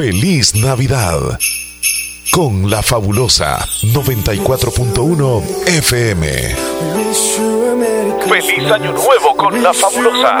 Feliz Navidad con la fabulosa 94.1 FM. Feliz Año Nuevo con la fabulosa.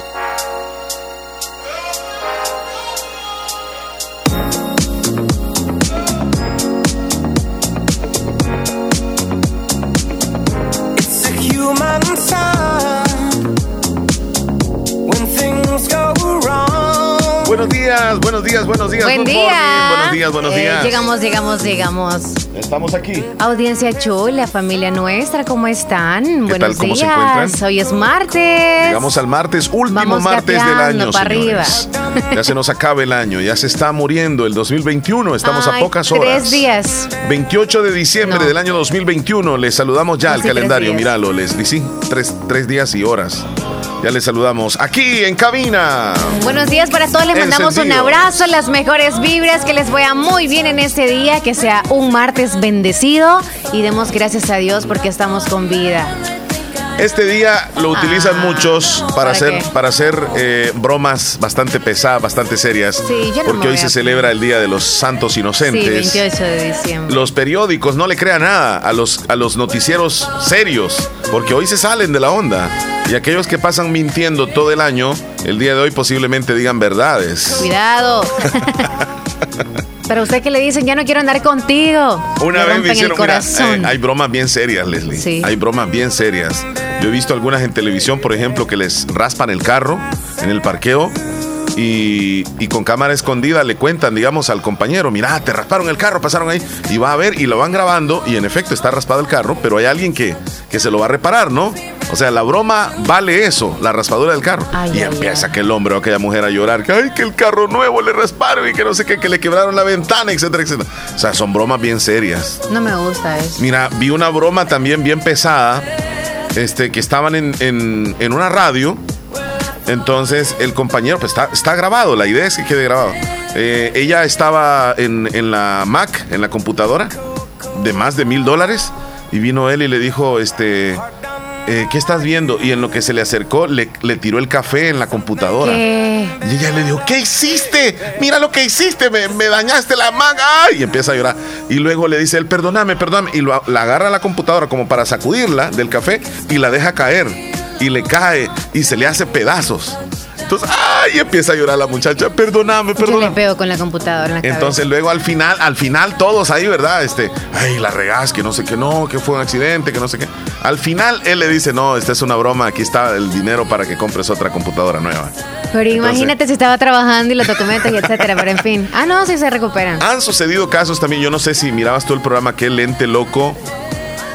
Buenos días, buenos días, buenos días. Buen día. Buenos días, buenos Eh, días. llegamos, llegamos, llegamos. Estamos aquí. Audiencia chula, familia nuestra, ¿cómo están? Buenos tal? ¿Cómo se días. encuentran? Hoy es martes. Llegamos al martes, último Vamos martes del año. Ya se nos acaba el año, ya se está muriendo el 2021, estamos a pocas horas. Tres días. 28 de diciembre No. del año 2021, les saludamos ya al Sí, calendario, míralo, Leslie, sí, tres, tres días y horas. Ya les saludamos aquí en cabina. Buenos días para todos, les mandamos un abrazo, las mejores vibras, que les vaya muy bien en este día, que sea un martes bendecido y demos gracias a Dios porque estamos con vida. Este día lo utilizan Ah, muchos para, ¿para hacer, qué? para hacer eh, bromas bastante pesadas, bastante serias. Sí, no porque hoy se celebra el Día de los Santos Sí, Inocentes. 28 de diciembre. Los periódicos no le crean nada a los, a los noticieros serios, porque hoy se salen de la onda. Y aquellos que pasan mintiendo todo el año, el día de hoy posiblemente digan verdades. Cuidado. Pero usted que le dicen, ya no quiero andar contigo. Una vez me hicieron, mira, eh, hay bromas bien serias, Leslie. Sí. Hay bromas bien serias. Yo he visto algunas en televisión, por ejemplo, que les raspan el carro en el parqueo y, y con cámara escondida le cuentan, digamos, al compañero, mira, te rasparon el carro, pasaron ahí, y va a ver y lo van grabando y en efecto está raspado el carro, pero hay alguien que, que se lo va a reparar, ¿no? O sea, la broma vale eso, la raspadura del carro. Ay, y ay, empieza ay. aquel hombre o aquella mujer a llorar, que ay, que el carro nuevo le rasparon y que no sé qué, que le quebraron la ventana, etcétera, etcétera. O sea, son bromas bien serias. No me gusta eso. Mira, vi una broma también bien pesada, este, que estaban en, en- en una radio. Entonces el compañero, pues está, está grabado, la idea es que quede grabado. Eh, ella estaba en, en la Mac, en la computadora, de más de mil dólares, y vino él y le dijo, este, eh, ¿qué estás viendo? Y en lo que se le acercó, le, le tiró el café en la computadora. ¿Qué? Y ella le dijo, ¿qué hiciste? Mira lo que hiciste, me, me dañaste la manga. ¡Ay! Y empieza a llorar. Y luego le dice él, perdóname, perdóname. Y lo- la agarra a la computadora como para sacudirla del café y la deja caer. Y le cae y se le hace pedazos. Entonces, ¡ay! Empieza a llorar la muchacha, perdóname, Yo le perdóname. pego con la computadora en la Entonces luego al final, al final todos ahí, ¿verdad? Este, ay, la regas, que no sé qué, no, que fue un accidente, que no sé qué. Al final él le dice, no, esta es una broma, aquí está el dinero para que compres otra computadora nueva. Pero imagínate si estaba trabajando y los documentos y etcétera, pero en fin. Ah, no, sí se recuperan. Han sucedido casos también, yo no sé si mirabas tú el programa aquel Lente Loco,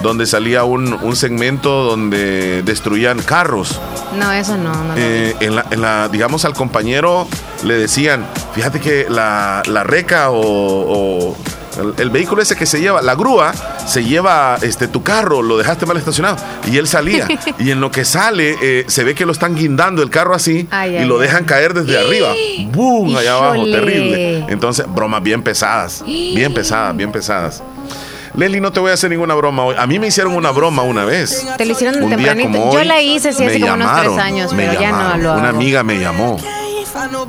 donde salía un, un segmento donde destruían carros. No, eso no, no. Eh, en, la, en la- digamos, al compañero le decían, fíjate que la, la reca o, o el, el vehículo ese que se lleva, la grúa, se lleva este tu carro, lo dejaste mal estacionado. Y él salía. y en lo que sale, eh, se ve que lo están guindando el carro así Ay, y ay, lo ay. dejan caer desde arriba. ¡Bum! Allá abajo, terrible. Entonces, bromas bien pesadas. Bien pesadas, bien pesadas. Leslie, no te voy a hacer ninguna broma hoy. A mí me hicieron una broma una vez. Te lo hicieron Un día tempranito. como Yo hoy, la hice, sí, hace como unos tres llamaron, años, pero ya no llamaron. lo hago. Una amiga me llamó.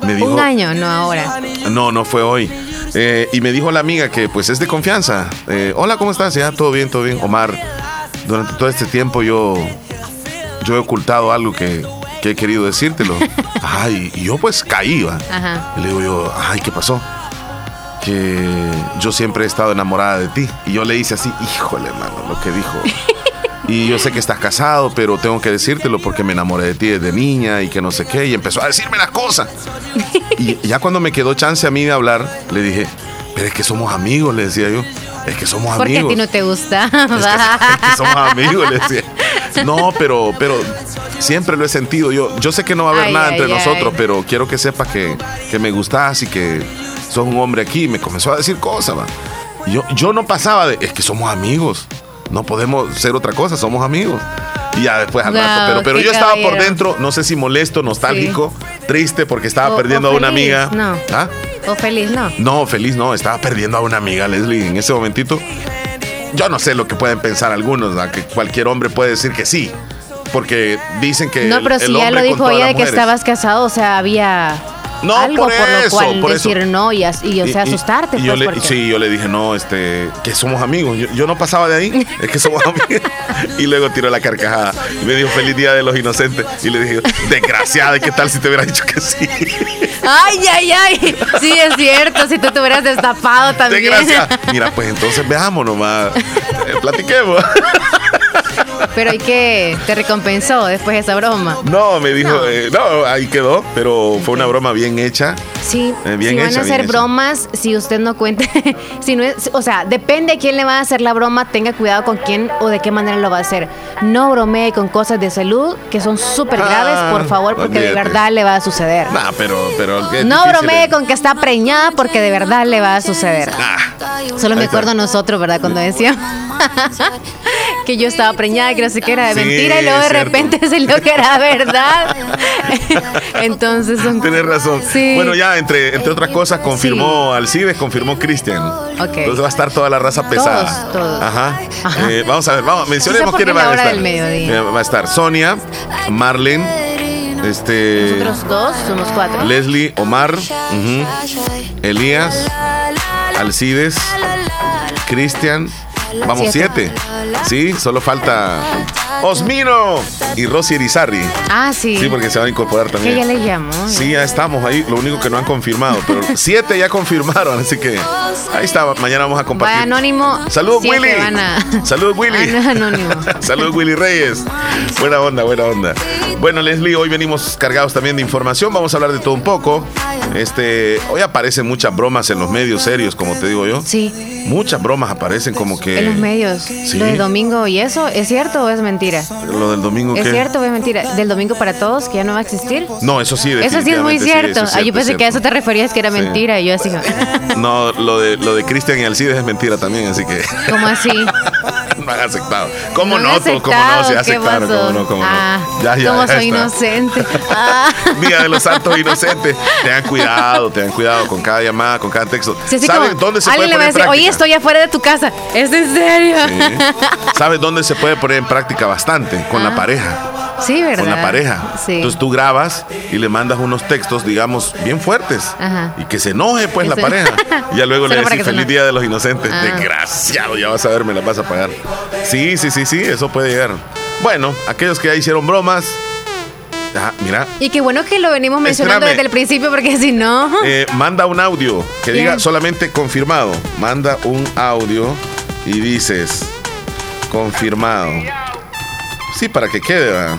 Me dijo, Un año, no ahora. no, no fue hoy. Eh, y me dijo la amiga que pues es de confianza. Eh, Hola, ¿cómo estás? Ya, todo bien, todo bien. Omar, durante todo este tiempo yo, yo he ocultado algo que, que he querido decírtelo. Ay, y yo pues caí, ¿va? Ajá. Y le digo yo, ay, ¿qué pasó? Que yo siempre he estado enamorada de ti. Y yo le hice así, híjole, mano, lo que dijo. Y yo sé que estás casado, pero tengo que decírtelo porque me enamoré de ti desde niña y que no sé qué. Y empezó a decirme las cosas. Y ya cuando me quedó chance a mí de hablar, le dije, pero es que somos amigos, le decía yo. Es que somos Porque a amigos. ti no te gusta. Es que, es que somos amigos, le decía. No, pero, pero siempre lo he sentido. Yo, yo sé que no va a haber Ay, nada ay, entre ay. nosotros, pero quiero que sepas que, que me gustas y que sos un hombre aquí. Me comenzó a decir cosas, va. Y Yo, yo no pasaba de, es que somos amigos. No podemos ser otra cosa, somos amigos. Y ya después al Wow, rato, pero, pero yo estaba por dentro, no sé si molesto, nostálgico, triste porque estaba O- perdiendo o a una amiga. no. ¿Ah? O feliz, ¿no? No, feliz no, estaba perdiendo a una amiga, Leslie, en ese momentito. Yo no sé lo que pueden pensar algunos, ¿verdad? que cualquier hombre puede decir que sí, porque dicen que... No, el- pero el si ya lo dijo ella de que estabas casado, o sea, había No, algo por por, lo eso, cual por eso. decir no y, as- y, o sea, Y- asustarte. y yo pues, le- porque- sí, yo le dije, no, este, que somos amigos. Yo, yo no pasaba de ahí, es que somos amigos. Y luego tiró la carcajada y me dijo, feliz día de los inocentes. Y le dije, desgraciada, ¿y qué tal si te hubiera dicho que sí? Ay, ay, ay. Sí, es cierto. Si tú te hubieras destapado también. Desgraciada. Mira, pues entonces veamos nomás, eh, platiquemos. Pero ¿y qué? ¿Te recompensó después de esa broma? No, me dijo, No. eh, no, ahí quedó, pero fue una broma bien hecha. Sí, Eh, bien si van hecha, a hacer hecha. bromas, si usted no cuente, si no es, o sea, depende a quién le va a hacer la broma, tenga cuidado con quién o de qué manera lo va a hacer. No bromee con cosas de salud que son súper graves, Ah, por favor, porque de verdad le va a suceder. Nah, pero, pero. No bromee con que está preñada porque de verdad le va a suceder. Ah, Solo me acuerdo nosotros, ¿verdad? Cuando decíamos que yo estaba preñada, que no sé qué era de Sí, mentira, y luego de repente se lo que era verdad. Entonces son. Tienes razón. Sí. Bueno, ya, entre, entre otras cosas, confirmó Alcides, confirmó Cristian. Entonces va a estar toda la raza pesada. todos. Ajá. Ajá. Eh, vamos a ver, vamos, mencionemos quiénes van a estar. del mediodía. Eh, va a estar Sonia, Marlene, este. Nosotros dos somos cuatro. Leslie, Omar, ujú, Elías, Alcides, Cristian. Vamos, Siete. Sí, solo falta Osmino y Rosy Erizarri. Ah, sí. Sí, porque se van a incorporar que también. ya le llamó. Sí, ya estamos ahí. Lo único que no han confirmado, pero siete ya confirmaron, así que ahí está. Mañana vamos a compartir. Vaya anónimo. Saludos, Willy. a- Saludos, Willy. Ah, no anónimo. Saludos, Willy Reyes. Buena onda, buena onda. Bueno, Leslie, hoy venimos cargados también de información. Vamos a hablar de todo un poco. Este, hoy aparecen muchas bromas en los medios serios, como te digo yo. Sí, Muchas bromas aparecen como que. en los medios. Lo del domingo y eso, ¿es cierto o es mentira? Lo del domingo ¿Es cierto o es mentira? ¿Del domingo para todos, que ya no va a existir? No, eso sí, Eso sí es muy cierto. es Ah, yo pensé es que a eso te referías que era Sí. mentira. Y yo así, No, lo de lo de Cristian y Alcides es mentira también, así que ¿cómo así? no han aceptado. ¿Cómo No no? ¿Cómo no? ¿qué aceptaron? ¿cómo no? ¿Cómo Ah, no? Ya, ya, ¿Cómo ya soy está. inocente? Ah. Día de los Santos Inocentes. Tengan cuidado, tengan cuidado con cada llamada, con cada texto. Sí, así ¿Saben como, dónde se puede le va a poner decir, oye, estoy afuera de tu casa. ¿Es en serio? Sí. ¿Sabes dónde se puede poner en práctica bastante? Con la Ah. pareja. Sí, ¿verdad? Con la pareja. Sí. Entonces tú grabas y le mandas unos textos, digamos, bien fuertes. Ajá. Y que se enoje pues la pareja. Y ya luego le Solo decís feliz día de los inocentes. Ah. Desgraciado, ya vas a ver, me las vas a pagar. Sí, sí, sí, sí, eso puede llegar. Bueno, aquellos que ya hicieron bromas. Ah, mira, Y qué bueno que lo venimos mencionando Espérame. desde el principio, porque si no. eh, manda un audio que Bien. diga solamente confirmado. Manda un audio y dices confirmado. Sí, para que quede. ¿verdad?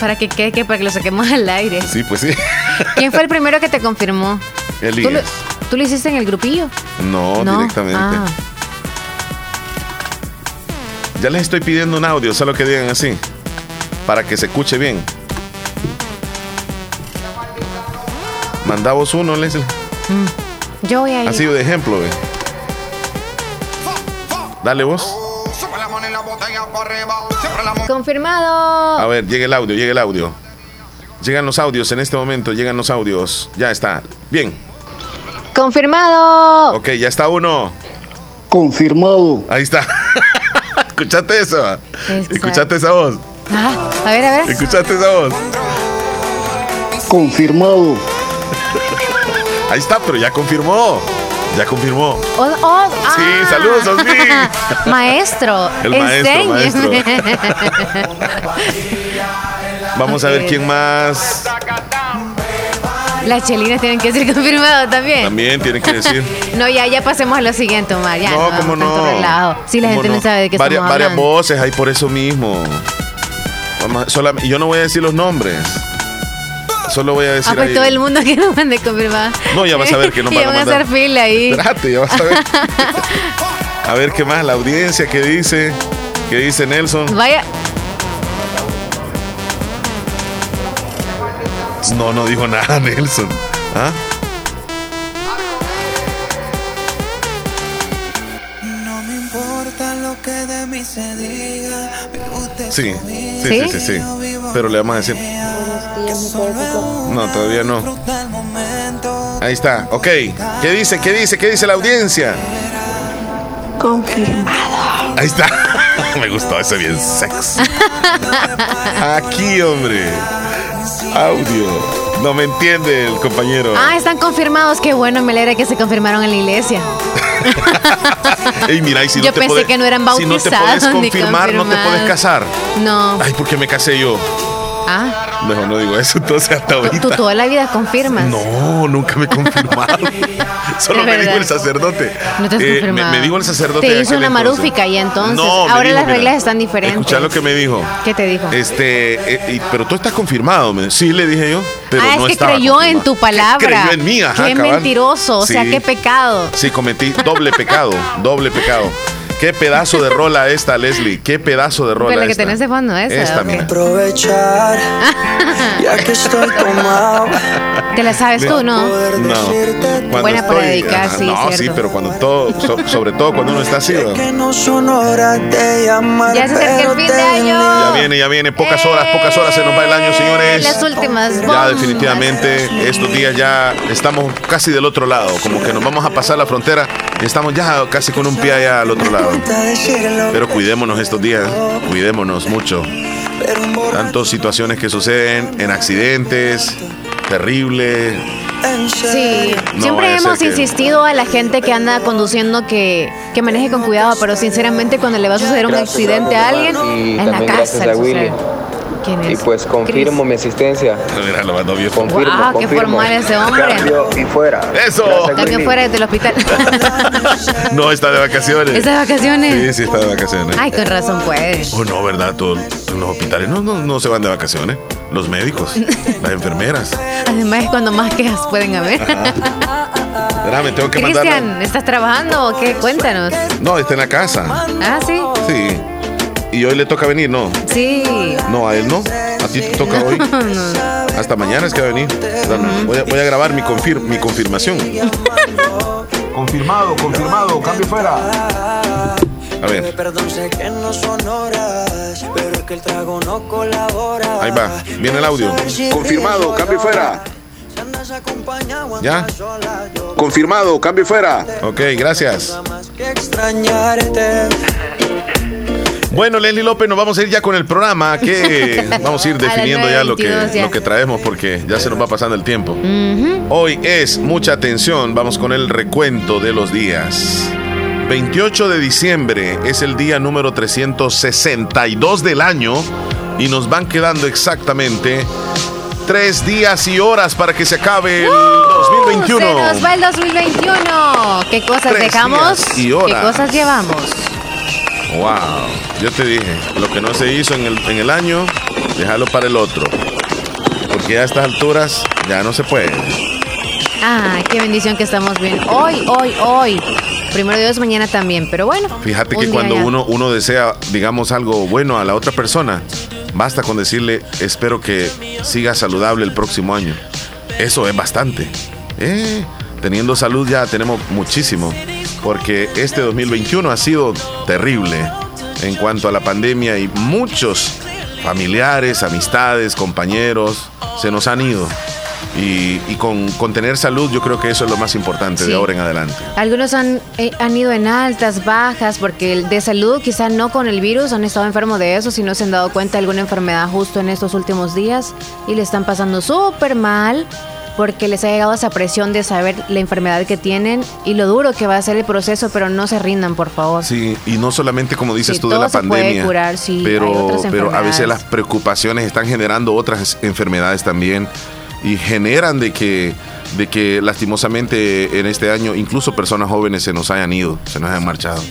Para que quede, que para que lo saquemos al aire. Sí, pues sí. ¿Quién fue el primero que te confirmó? ¿Tú lo, Elías. tú lo hiciste en el grupillo? No, directamente. Ah, Ya les estoy pidiendo un audio, solo que digan así. Para que se escuche bien. Manda vos uno, Leslie. yo voy a ir. Así de ejemplo, ve. Dale vos. Confirmado. A ver, llega el audio, llega el audio. Llegan los audios en este momento, llegan los audios. Ya está. Bien. Confirmado. Ok, ya está uno. Confirmado. Ahí está. ¿Escuchaste eso? Exacto. ¿Escuchaste esa voz? Ah, a ver, a ver. ¿Escuchaste esa voz? Confirmado. Ahí está, pero ya confirmó. Ya confirmó. Oh, oh, Sí, ah. saludos, Osmin. Maestro, El maestro, enséñeme. Vamos a ver quién más Las chelinas tienen que ser confirmado también. también tiene que decir. No, ya, ya pasemos a lo siguiente, Omar. Ya, no, no, cómo tanto no. relajo. Si la ¿Cómo gente no, sabe de qué varias, estamos varias hablando. voces hay por eso mismo. Vamos yo no voy a decir los nombres. Solo voy a decir Ah, pues ahí- todo el mundo que no mande confirmada. No, ya vas a ver que no van a mandar. hacer fila ahí. Espérate, ya vas a ver. a ver qué más, la audiencia, qué dice, qué dice Nelson. Vaya, No, no dijo nada Nelson. ¿Ah? No me importa lo que de mí se diga. vive usted Sí, sí, sí, sí, sí. Pero le vamos a decir. No, todavía no. Ahí está, ok. ¿Qué dice? ¿Qué dice? ¿Qué dice la audiencia? Confirmado. Ahí está. Me gustó ese bien sexy. Aquí, hombre. Audio. No me entiende el compañero. ah, están confirmados. Qué bueno, me alegra que se confirmaron en la iglesia. Ey, mira, y si Yo no te pensé podés- que no eran Si no te bautizados puedes confirmar, no te puedes casar. No. Ay, ¿por qué me casé yo? Ah, Mejor no digo eso entonces hasta tú ahorita. toda la vida confirmas. No, nunca me confirmaron. Solo De me dijo el sacerdote. No te has Eh, me, confirmado. me dijo el sacerdote. Te hizo una marúfica y entonces, No, ahora dijo, las mira, reglas están diferentes. Escucha lo que me dijo. ¿Qué te dijo? Este, eh, y- pero tú estás confirmado. me- Sí, le dije yo. Pero ah, no es que creyó en confirmado. tu palabra. Creyó en mí, ajá. Qué cabal. mentiroso, o sea, Sí. qué pecado. Sí, cometí doble pecado, doble pecado. Qué pedazo de rola esta, Leslie. Qué pedazo de rola Pues la que esta. tenés de fondo, esa, Esta, ok. mira. Aprovechar. ya que estoy tomado. ¿Te la sabes tú, no? Cuando Buena para dedicar, sí, No, cierto. sí, pero cuando todo, so- sobre todo cuando uno está así. Ya se acerca el fin de año. Ya viene, ya viene. Pocas horas, pocas horas se nos va el año, señores. Las últimas Ya bombas. definitivamente estos días ya estamos casi del otro lado, como que nos vamos a pasar la frontera y estamos ya casi con un pie allá al otro lado. Pero cuidémonos estos días, cuidémonos mucho. Tantas situaciones que suceden en accidentes, terrible. en serio. Sí, No siempre a hemos que- insistido a la gente que anda conduciendo que, que maneje con cuidado, pero sinceramente cuando le va a suceder un Gracias accidente a alguien, Y en la casa. Gracias a le Willy. sucede. ¿Quién Y es? pues confirmo mi asistencia. Mira, lo mandó bien. Confirmo, Guau, qué confirmo. formal ese hombre. Cambio y fuera. Eso. Cambio fuera del hospital. No, está de vacaciones. ¿Está de vacaciones? Sí, sí, está de vacaciones. Ay, con razón puede. Oh, no, ¿verdad? Todos los hospitales no, no, no se van de vacaciones. Los médicos, las enfermeras. Además es cuando más quejas pueden haber. Espérame, tengo que mandar. Cristian, ¿estás trabajando o qué? Cuéntanos. No, está en la casa. Ah, sí. Sí. Y hoy le toca venir, no. Sí. No, a él no. A ti te toca hoy. Hasta mañana es que va a venir. Voy, a, voy a grabar mi, confir- mi confirmación. Confirmado, confirmado, cambio fuera. A ver, Perdón, sé que no son horas, pero es que el trago no colabora. ahí va. Viene el audio. Confirmado, cambio fuera. ¿Ya? Confirmado, cambio fuera. Ok, gracias. Bueno, Leslie López, nos vamos a ir ya con el programa que vamos a ir A definiendo ya lo que, 9:22 ya. lo que traemos porque ya se nos va pasando el tiempo. Hoy es mucha atención, vamos con el recuento de los días. 28 de diciembre es el día número 362 del año y nos van quedando exactamente tres días y horas para que se acabe el 2021. Se nos va el 2021. ¿Qué cosas Tres dejamos? y ¿Qué horas. cosas llevamos? Wow, yo te dije, lo que no se hizo en el, en el año, déjalo para el otro. Porque a estas alturas ya no se puede. Ah, qué bendición que estamos bien. Hoy, hoy, hoy. Primero Dios, mañana también. Pero bueno. Fíjate que cuando ya. uno, uno desea, digamos, algo bueno a la otra persona, basta con decirle, espero que siga saludable el próximo año. Eso es bastante. Eh, teniendo salud ya tenemos muchísimo, porque este 2021 ha sido terrible en cuanto a la pandemia y muchos familiares, amistades, compañeros se nos han ido. Y, y con, con tener salud yo creo que eso es lo más importante Sí. de ahora en adelante. Algunos han, eh, han ido en altas, bajas, porque de salud, quizá no con el virus, han estado enfermos de eso, si no se han dado cuenta de alguna enfermedad justo en estos últimos días y le están pasando súper mal porque les ha llegado esa presión de saber la enfermedad que tienen y lo duro que va a ser el proceso, pero no se rindan, por favor. Sí, y no solamente como dices Sí, tú de la se puede pandemia, curar, sí, pero, pero a veces las preocupaciones están generando otras enfermedades también y generan de que, de que lastimosamente en este año incluso personas jóvenes se nos hayan ido, se nos hayan marchado.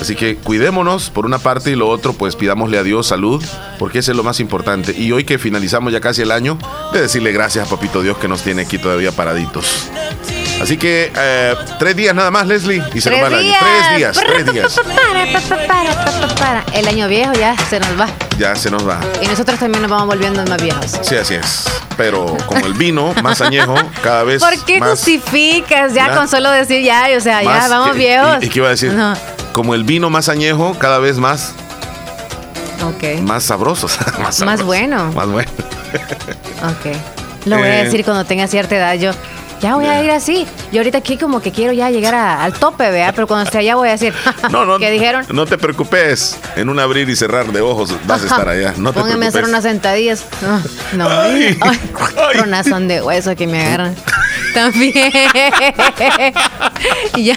Así que cuidémonos por una parte y lo otro, pues pidámosle a Dios salud, porque ese es lo más importante. Y hoy que finalizamos ya casi el año, de decirle gracias a Papito Dios que nos tiene aquí todavía paraditos. Así que eh, tres días nada más, Leslie, y se nos va el año. Tres días, tres días. El año viejo ya se nos va. Ya se nos va. Y nosotros también nos vamos volviendo más viejos. Sí, así es. Pero como el vino, más añejo, cada vez ¿Por qué más, justificas ya, Ya. con solo decir ya, o sea, ya vamos ¿qué- viejos? ¿Y, y qué iba a decir? No. Como el vino más añejo, cada vez más, Ok, más sabrosos. más, Más bueno. Más bueno. ok. Lo voy a Eh. decir cuando tenga cierta edad. Yo ya voy a ir así. Yo ahorita aquí como que quiero ya llegar a- al tope, vea, pero cuando esté allá voy a decir, No, no. ¿qué dijeron? No te preocupes. En un abrir y cerrar de ojos vas a estar allá. No te Póngame a hacer unas sentadillas. No, no. Ay, Ay, ay. tronazón de hueso que me agarran. También. ya,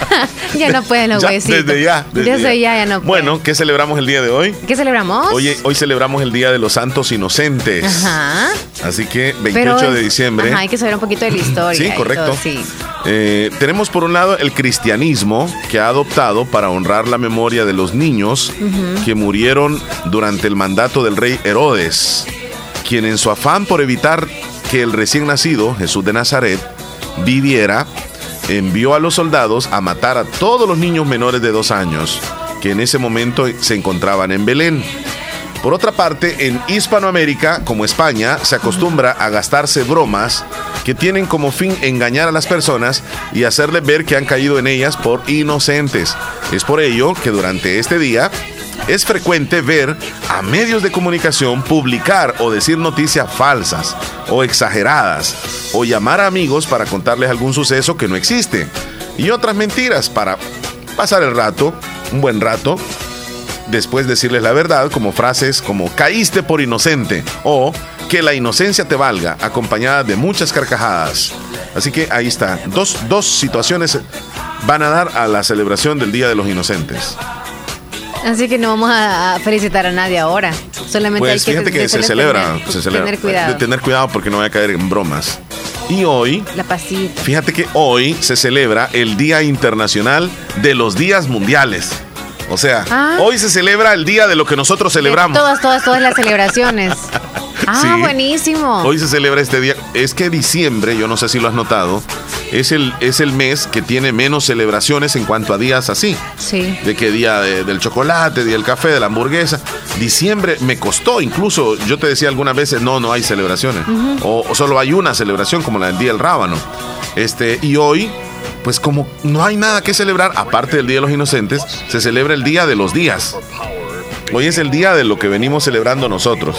ya no pueden los Ya, huesitos. desde ya. Desde, ya. ya no pueden. Bueno, ¿qué celebramos el día de hoy? ¿Qué celebramos? Hoy, hoy celebramos el Día de los Santos Inocentes. Ajá. Así que 28 Pero de diciembre. Ajá, hay que saber un poquito de la historia. Sí, y correcto. sí. Eh, tenemos por un lado el cristianismo que ha adoptado para honrar la memoria de los niños que murieron durante el mandato del rey Herodes, quien en su afán por evitar que el recién nacido Jesús de Nazaret viviera, envió a los soldados a matar a todos los niños menores de dos años que en ese momento se encontraban en Belén. Por otra parte, en Hispanoamérica, como España, se acostumbra a gastarse bromas que tienen como fin engañar a las personas y hacerles ver que han caído en ellas por inocentes. Es por ello que durante este día es frecuente ver a medios de comunicación publicar o decir noticias falsas o exageradas o llamar a amigos para contarles algún suceso que no existe y otras mentiras para pasar el rato, un buen rato, después decirles la verdad como frases como caíste por inocente o que la inocencia te valga, acompañada de muchas carcajadas. Así que ahí está, dos, dos situaciones van a dar a la celebración del Día de los Inocentes. Así que no vamos a felicitar a nadie ahora. Solamente Pues hay que, fíjate que de- se celebra, tener, se celebra. tener cuidado. De tener cuidado porque no voy a caer en bromas. Y hoy, La pasita. fíjate que hoy se celebra el Día Internacional de los Días Mundiales. O sea, Ah. hoy se celebra el día de lo que nosotros De celebramos. Todas, todas, todas las celebraciones. Ah, Sí. buenísimo. Hoy se celebra este día. Es que diciembre, yo no sé si lo has notado, es el, es el mes que tiene menos celebraciones en cuanto a días así. Sí. De que día de- del chocolate, día del café, de la hamburguesa. Diciembre me costó, incluso yo te decía algunas veces, no, no hay celebraciones. o, o solo hay una celebración como la del Día del Rábano. Este, y hoy, pues como no hay nada que celebrar, aparte del Día de los Inocentes, se celebra el Día de los Días. Hoy es el día de lo que venimos celebrando nosotros.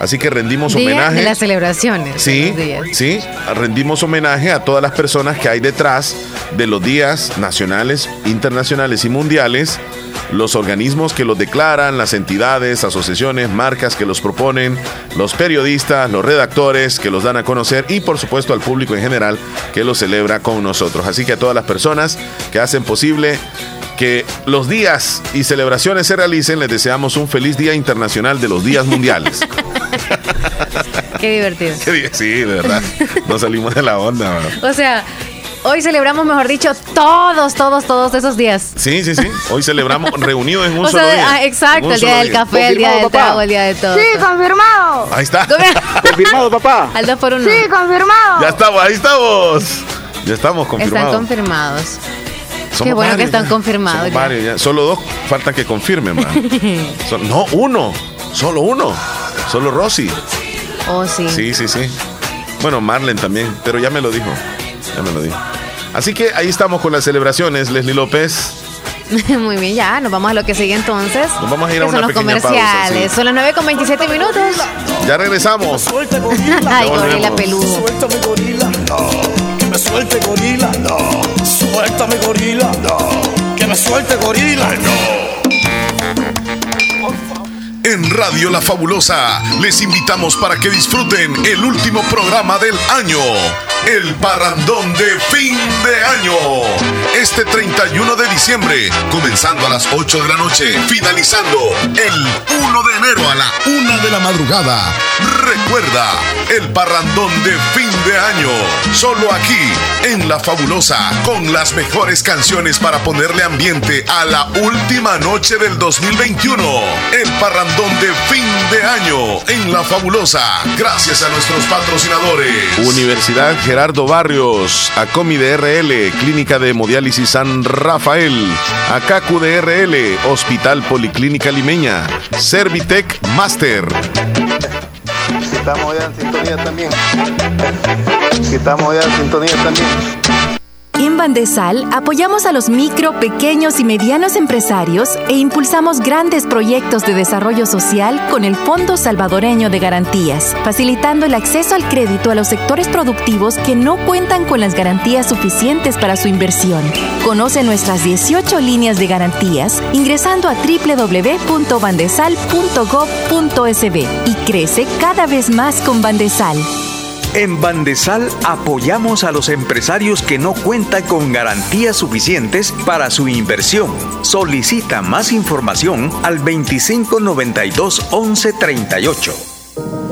Así que rendimos Día homenaje. de las celebraciones. Sí, sí, rendimos homenaje a todas las personas que hay detrás de los días nacionales, internacionales y mundiales, los organismos que los declaran, las entidades, asociaciones, marcas que los proponen, los periodistas, los redactores que los dan a conocer y por supuesto al público en general que los celebra con nosotros. Así que a todas las personas que hacen posible que los días y celebraciones se realicen, les deseamos un feliz Día Internacional de los Días Mundiales. Qué divertido. Qué Sí, de verdad. No salimos de la onda. ¿verdad? O sea, hoy celebramos, mejor dicho, todos, todos, todos esos días. Sí, sí, sí. Hoy celebramos reunidos en un o solo sea, día. ah, exacto, el día del café, el día del papá. trago, el día de todo. Sí, confirmado. Ahí está. Confirmado, papá. Al dos por uno. Sí, confirmado. Ya estamos, ahí estamos. Ya estamos Están confirmados. confirmados. Somos Qué bueno que están ya. confirmados Somos ya. varios ya. Solo dos faltan que confirmen, man. Son- no, uno. Solo uno. Solo Rosy. Oh, sí. Sí, sí, sí. Bueno, Marlen también, pero ya me lo dijo. Ya me lo dijo. Así que ahí estamos con las celebraciones, Leslie López. Muy bien, ya, nos vamos a lo que sigue entonces. Nos vamos a ir a que son una los pequeña pausa, comerciales. sí. Son las 9 con 27 minutos. Ya regresamos. Ay, gorila peludo. Suéltame gorila, no. Que me suelte gorila, no. Suéltame gorila, no. Que me suelte gorila, no. En Radio La Fabulosa les invitamos para que disfruten el último programa del año, el parrandón de fin de año. Este 31 de diciembre, comenzando a las 8 de la noche, finalizando el 1 de enero a la 1 de la madrugada. Recuerda, el parrandón de fin de año, solo aquí, en La Fabulosa, con las mejores canciones para ponerle ambiente a la última noche del 2021. El parrandón de fin de año en La Fabulosa. Gracias a nuestros patrocinadores. Universidad Gerardo Barrios, Acomi DRL, Clínica de Hemodiálisis San Rafael, Acacu DRL, Hospital Policlínica Limeña, Servitec Master. estamos ya en sintonía también. estamos ya en sintonía también. En Bandesal apoyamos a los micro, pequeños y medianos empresarios e impulsamos grandes proyectos de desarrollo social con el Fondo Salvadoreño de Garantías, facilitando el acceso al crédito a los sectores productivos que no cuentan con las garantías suficientes para su inversión. Conoce nuestras 18 líneas de garantías ingresando a www.bandesal.gov.sb y crece cada vez más con Bandesal. En Bandesal apoyamos a los empresarios que no cuentan con garantías suficientes para su inversión. Solicita más información al 2592 1138.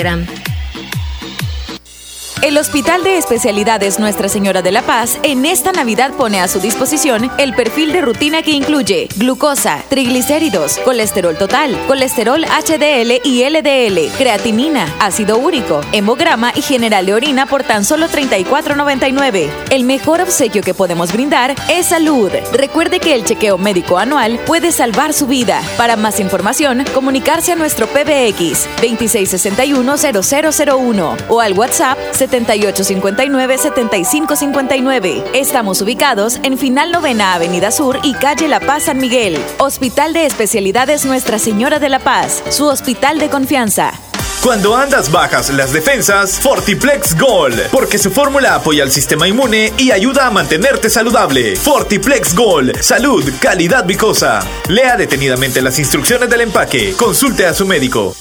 Instagram. El Hospital de Especialidades Nuestra Señora de la Paz en esta Navidad pone a su disposición el perfil de rutina que incluye glucosa, triglicéridos, colesterol total, colesterol HDL y LDL, creatinina, ácido úrico, hemograma y general de orina por tan solo $34.99. El mejor obsequio que podemos brindar es salud. Recuerde que el chequeo médico anual puede salvar su vida. Para más información, comunicarse a nuestro PBX 2661-0001 o al WhatsApp 7859-7559. Estamos ubicados en Final Novena Avenida Sur y Calle La Paz San Miguel. Hospital de Especialidades Nuestra Señora de la Paz, su hospital de confianza. Cuando andas bajas las defensas, Fortiplex Gold, porque su fórmula apoya al sistema inmune y ayuda a mantenerte saludable. Fortiplex Gold, salud, calidad vicosa. Lea detenidamente las instrucciones del empaque. Consulte a su médico.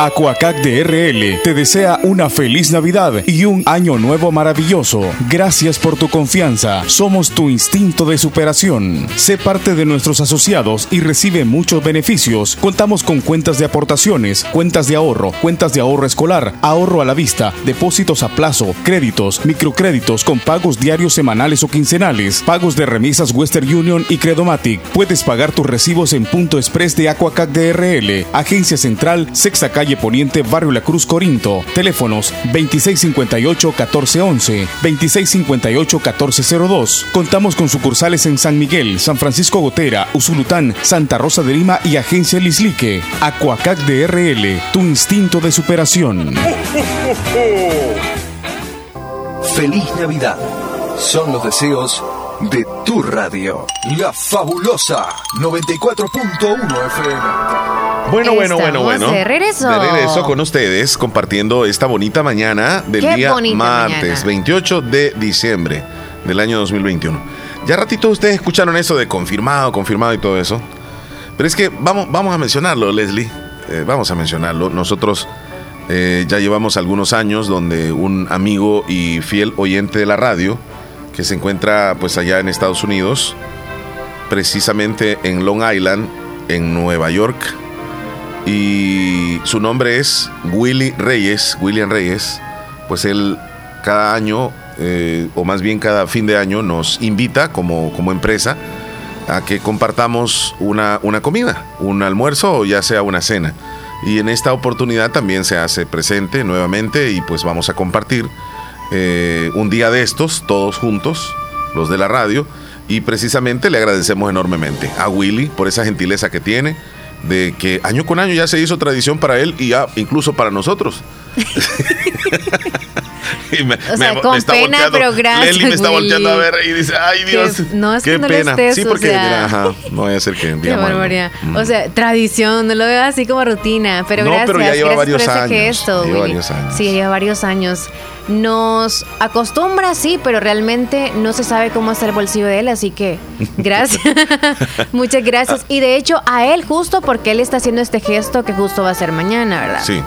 Aquacac DRL te desea una feliz Navidad y un año nuevo maravilloso. Gracias por tu confianza. Somos tu instinto de superación. Sé parte de nuestros asociados y recibe muchos beneficios. Contamos con cuentas de aportaciones, cuentas de ahorro, cuentas de ahorro escolar, ahorro a la vista, depósitos a plazo, créditos, microcréditos con pagos diarios, semanales o quincenales, pagos de remisas Western Union y Credomatic. Puedes pagar tus recibos en Punto Express de Aquacac DRL, Agencia Central, Sexta Calle Poniente, Barrio La Cruz, Corinto. Teléfonos 2658-1411, 2658-1402. Contamos con sucursales en San Miguel, San Francisco Gotera, Usulután, Santa Rosa de Lima y Agencia Lislique. Aquacac DRL, tu instinto de superación. Feliz Navidad. Son los deseos de tu radio. La fabulosa 94.1 FM. Bueno, bueno, bueno, bueno. De regreso. De regreso con ustedes, compartiendo esta bonita mañana del Qué día martes mañana. 28 de diciembre. del año 2021. Ya ratito ustedes escucharon eso de confirmado, confirmado y todo eso. Pero es que vamos, vamos a mencionarlo, Leslie. Eh, vamos a mencionarlo. Nosotros eh, ya llevamos algunos años donde un amigo y fiel oyente de la radio, que se encuentra pues allá en Estados Unidos, precisamente en Long Island, en Nueva York, y su nombre es Willy Reyes, William Reyes, pues él cada año, eh, o más bien cada fin de año, nos invita como, como empresa a que compartamos una, una comida, un almuerzo o ya sea una cena. Y en esta oportunidad también se hace presente nuevamente y pues vamos a compartir eh, un día de estos, todos juntos, los de la radio, y precisamente le agradecemos enormemente a Willy por esa gentileza que tiene, de que año con año ya se hizo tradición para él y ya incluso para nosotros. Y me, o sea, me, con me está pena, pero gracias. Leslie me está volteando a ver y dice, ay Dios, que, no, es qué que no pena. Estés, sí, porque o sea, mira, ajá, no voy a ser que Qué barbaridad. Mm. O sea, tradición, no lo veo así como rutina, pero no, gracias, pero ya lleva gracias varios años, gesto, lleva varios años. Sí, lleva varios años. Nos acostumbra, sí, pero realmente no se sabe cómo está el bolsillo de él, así que gracias. Muchas gracias. Y de hecho, a él justo porque él está haciendo este gesto que justo va a ser mañana, ¿verdad? Sí.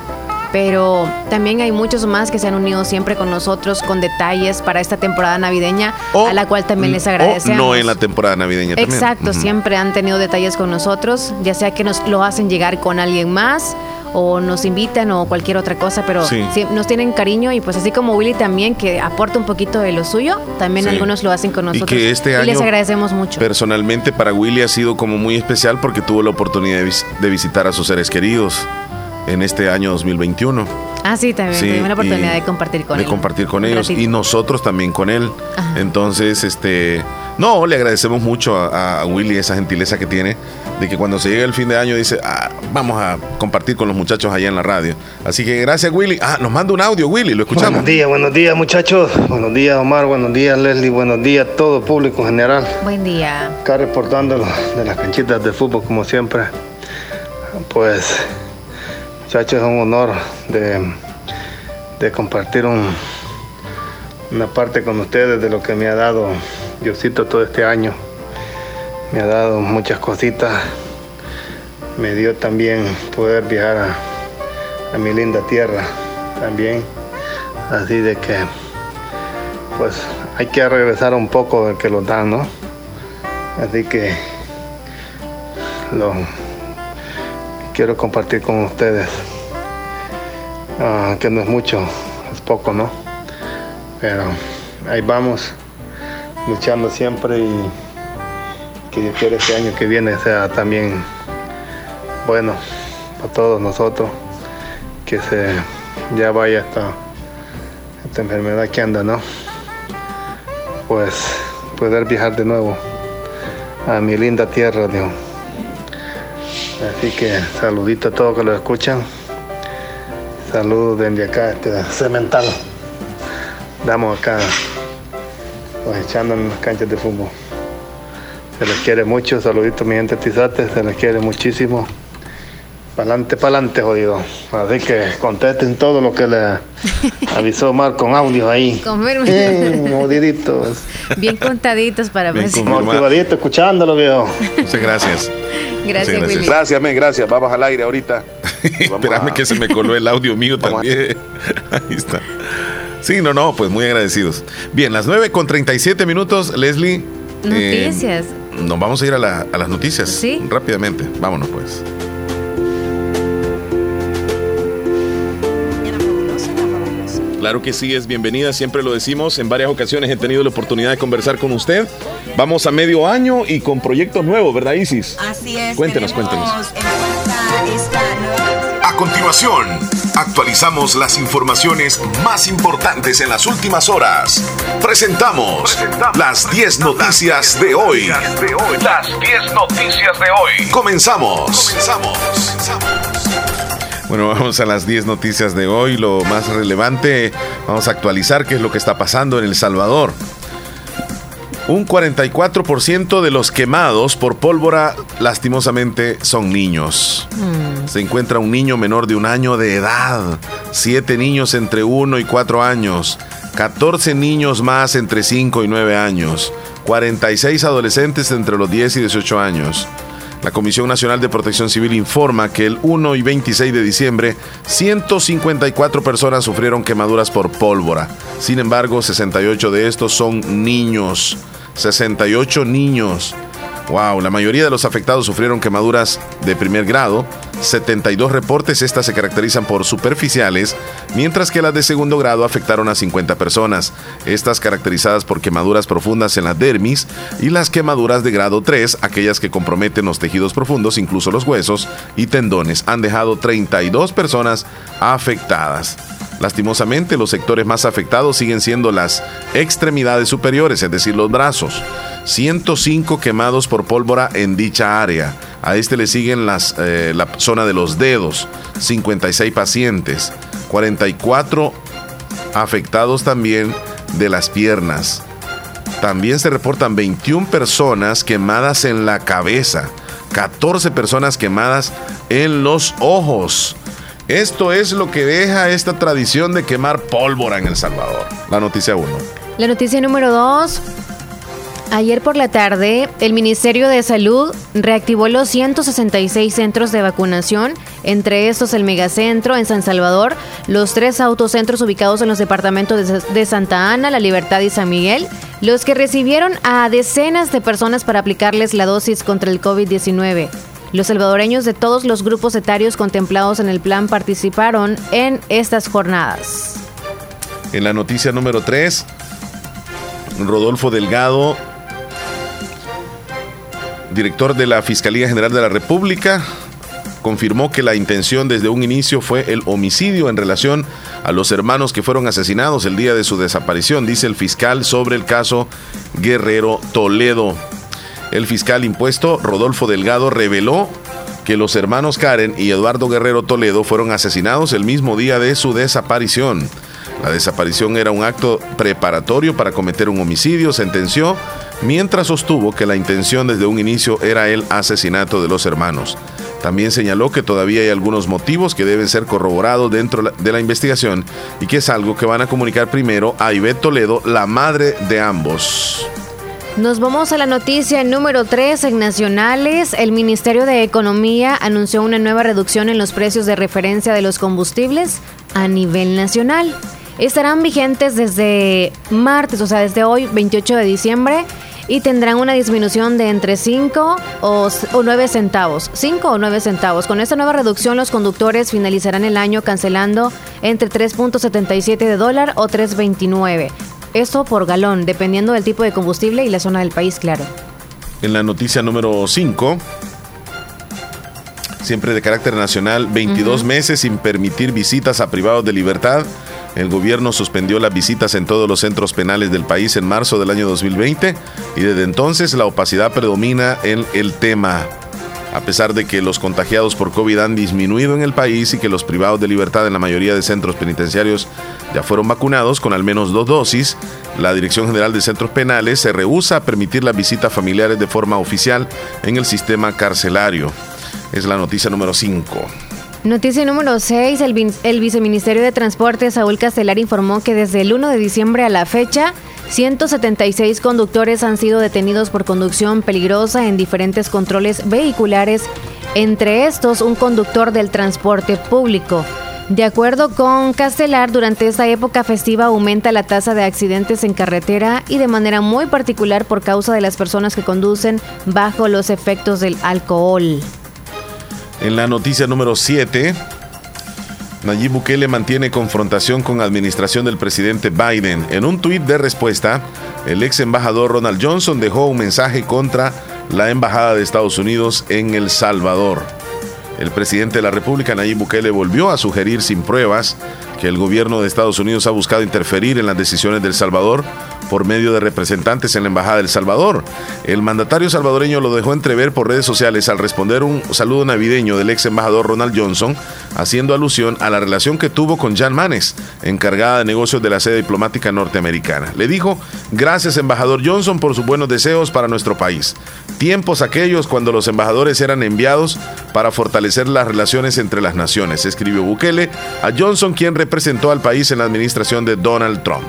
Pero también hay muchos más que se han unido siempre con nosotros con detalles para esta temporada navideña, a la cual también les agradecemos. O no en la temporada navideña también. Exacto, siempre han tenido detalles con nosotros, ya sea que nos lo hacen llegar con alguien más o nos invitan o cualquier otra cosa, pero Sí. sí, nos tienen cariño y pues así como Willy también que aporta un poquito de lo suyo, también Sí. algunos lo hacen con Y nosotros. que este año les agradecemos mucho. Personalmente para Willy ha sido como muy especial porque tuvo la oportunidad de, vis- de visitar a sus seres queridos en este año 2021. ah, sí, también Sí, tuvimos la oportunidad de compartir con de él. compartir con ellos ratito. y nosotros también con él. Ajá. Entonces, este, no, le agradecemos mucho a, a Willy esa gentileza que tiene de que cuando se llega el fin de año dice, ah, vamos a compartir con los muchachos allá en la radio. Así que gracias Willy. Ah, nos manda un audio Willy, lo escuchamos. Buenos días, buenos días muchachos. Buenos días Omar, buenos días Leslie, buenos días todo público en general. Buen día. Acá reportando de las canchitas de fútbol como siempre. Pues muchachos, es un honor de, de compartir un- una parte con ustedes de lo que me ha dado Diosito todo este año. Me ha dado muchas cositas. Me dio también poder viajar a, a mi linda tierra también. Así de que pues hay que regresar un poco del que lo dan, ¿no? Así que lo quiero compartir con ustedes. Ah, que no es mucho, es poco, ¿no? Pero ahí vamos, luchando siempre y que Dios quiera este año que viene sea también bueno para todos nosotros, que se ya vaya esta, esta enfermedad que anda, ¿no? Pues poder viajar de nuevo a mi linda tierra, Dios. Así que saludito a todos que lo escuchan. Saludos desde acá, este cemental. Damos acá, pues echando en las canchas de fútbol. Se les quiere mucho, saluditos mi gente Tizate, se les quiere muchísimo. Pa'lante, pa'lante, jodido. Así que contesten todo lo que le avisó Omar con audio ahí. Confirme. Eh, jodiditos. Bien contaditos para Bien pues. Motivadito, escuchándolo, viejo. Muchas gracias. Gracias, Willy. Gracias, men, gracias. Vamos al aire ahorita. Espérame que se me coló el audio mío también. Ahí está. Sí, no, no, pues muy agradecidos. Bien, las 9 con 37 minutos, Leslie. eh, Noticias. nos vamos a ir a, la- a las noticias. Sí. Rápidamente. Vámonos, pues. Claro que sí, es bienvenida, siempre lo decimos, en varias ocasiones he tenido la oportunidad de conversar con usted. Vamos a medio año y con proyectos nuevos, ¿verdad, Isis? Así es. Cuéntenos, cuéntenos. A continuación, actualizamos las informaciones más importantes en las últimas horas. Presentamos las 10 noticias de hoy. Las 10 noticias de hoy. Comenzamos. Bueno, vamos a las 10 noticias de hoy. Lo más relevante, vamos a actualizar qué es lo que está pasando en El Salvador. Un 44% de los quemados por pólvora lastimosamente son niños. Se encuentra un niño menor de un año de edad, siete niños entre uno y cuatro años, 14 niños más entre 5 y 9 años, 46 adolescentes entre los 10 y 18 años. La Comisión Nacional de Protección Civil informa que el 1 y 26 de diciembre 154 personas sufrieron quemaduras por pólvora. Sin embargo, 68 de estos son niños. 68 niños. Wow, la mayoría de los afectados sufrieron quemaduras de primer grado. 72 reportes, estas se caracterizan por superficiales, mientras que las de segundo grado afectaron a 50 personas. Estas caracterizadas por quemaduras profundas en la dermis y las quemaduras de grado 3, aquellas que comprometen los tejidos profundos, incluso los huesos y tendones, han dejado 32 personas afectadas. Lastimosamente, los sectores más afectados siguen siendo las extremidades superiores, es decir, los brazos. 105 quemados por pólvora en dicha área. A este le siguen las, eh, la zona de los dedos, 56 pacientes, 44 afectados también de las piernas. También se reportan 21 personas quemadas en la cabeza, 14 personas quemadas en los ojos. Esto es lo que deja esta tradición de quemar pólvora en El Salvador. La noticia 1. La noticia número 2. Ayer por la tarde, el Ministerio de Salud reactivó los 166 centros de vacunación, entre estos el Megacentro en San Salvador, los tres autocentros ubicados en los departamentos de, Santa Ana, La Libertad y San Miguel, los que recibieron a decenas de personas para aplicarles la dosis contra el COVID-19. Los salvadoreños de todos los grupos etarios contemplados en el plan participaron en estas jornadas. En la noticia número 3, Rodolfo Delgado, director de la Fiscalía General de la República, confirmó que la intención desde un inicio fue el homicidio en relación a los hermanos que fueron asesinados el día de su desaparición, dice el fiscal sobre el caso Guerrero Toledo. El fiscal impuesto, Rodolfo Delgado, reveló que los hermanos Karen y Eduardo Guerrero Toledo fueron asesinados el mismo día de su desaparición. La desaparición era un acto preparatorio para cometer un homicidio, sentenció, mientras sostuvo que la intención desde un inicio era el asesinato de los hermanos. También señaló que todavía hay algunos motivos que deben ser corroborados dentro de la investigación y que es algo que van a comunicar primero a Ivette Toledo, la madre de ambos. Nos vamos a la noticia número 3 en nacionales. El Ministerio de Economía anunció una nueva reducción en los precios de referencia de los combustibles a nivel nacional. Estarán vigentes desde martes, o sea, desde hoy, 28 de diciembre, y tendrán una disminución de entre 5 o, 9 centavos. 5 o 9 centavos. Con esta nueva reducción, los conductores finalizarán el año cancelando entre 3.77 de dólar o 3.29. Esto por galón, dependiendo del tipo de combustible y la zona del país, claro. En la noticia número 5, siempre de carácter nacional, 22 meses sin permitir visitas a privados de libertad. El gobierno suspendió las visitas en todos los centros penales del país en marzo del año 2020 y desde entonces la opacidad predomina en el tema. A pesar de que los contagiados por COVID han disminuido en el país y que los privados de libertad en la mayoría de centros penitenciarios ya fueron vacunados con al menos dos dosis, la Dirección General de Centros Penales se rehúsa a permitir las visitas familiares de forma oficial en el sistema carcelario. Es la noticia número 5. Noticia número 6. El, el, viceministerio de Transporte, Saúl Castelar, informó que desde el 1 de diciembre a la fecha, 176 conductores han sido detenidos por conducción peligrosa en diferentes controles vehiculares, entre estos un conductor del transporte público. De acuerdo con Castelar, durante esta época festiva aumenta la tasa de accidentes en carretera y de manera muy particular por causa de las personas que conducen bajo los efectos del alcohol. En la noticia número 7, Nayib Bukele mantiene confrontación con administración del presidente Biden. En un tuit de respuesta, el ex embajador Ronald Johnson dejó un mensaje contra la embajada de Estados Unidos en El Salvador. El presidente de la República, Nayib Bukele, volvió a sugerir sin pruebas que el gobierno de Estados Unidos ha buscado interferir en las decisiones del Salvador por medio de representantes en la Embajada del Salvador. El mandatario salvadoreño lo dejó entrever por redes sociales al responder un saludo navideño del ex embajador Ronald Johnson, haciendo alusión a la relación que tuvo con Jan Manes, encargada de negocios de la sede diplomática norteamericana. Le dijo, gracias embajador Johnson por sus buenos deseos para nuestro país. Tiempos aquellos cuando los embajadores eran enviados para fortalecer las relaciones entre las naciones, escribió Bukele a Johnson, quien representó al país en la administración de Donald Trump.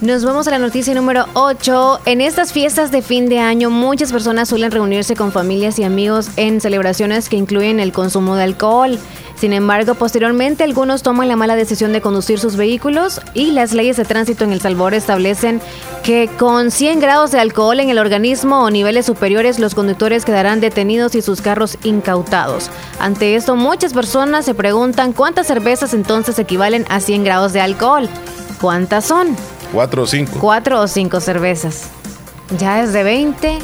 Nos vamos a la noticia número 8. En estas fiestas de fin de año, muchas personas suelen reunirse con familias y amigos en celebraciones que incluyen el consumo de alcohol. Sin embargo, posteriormente algunos toman la mala decisión de conducir sus vehículos y las leyes de tránsito en El Salvador establecen que con 100 grados de alcohol en el organismo o niveles superiores los conductores quedarán detenidos y sus carros incautados. Ante esto, muchas personas se preguntan cuántas cervezas entonces equivalen a 100 grados de alcohol. ¿Cuántas son? Cuatro o cinco. Cuatro o cinco cervezas. Ya desde 20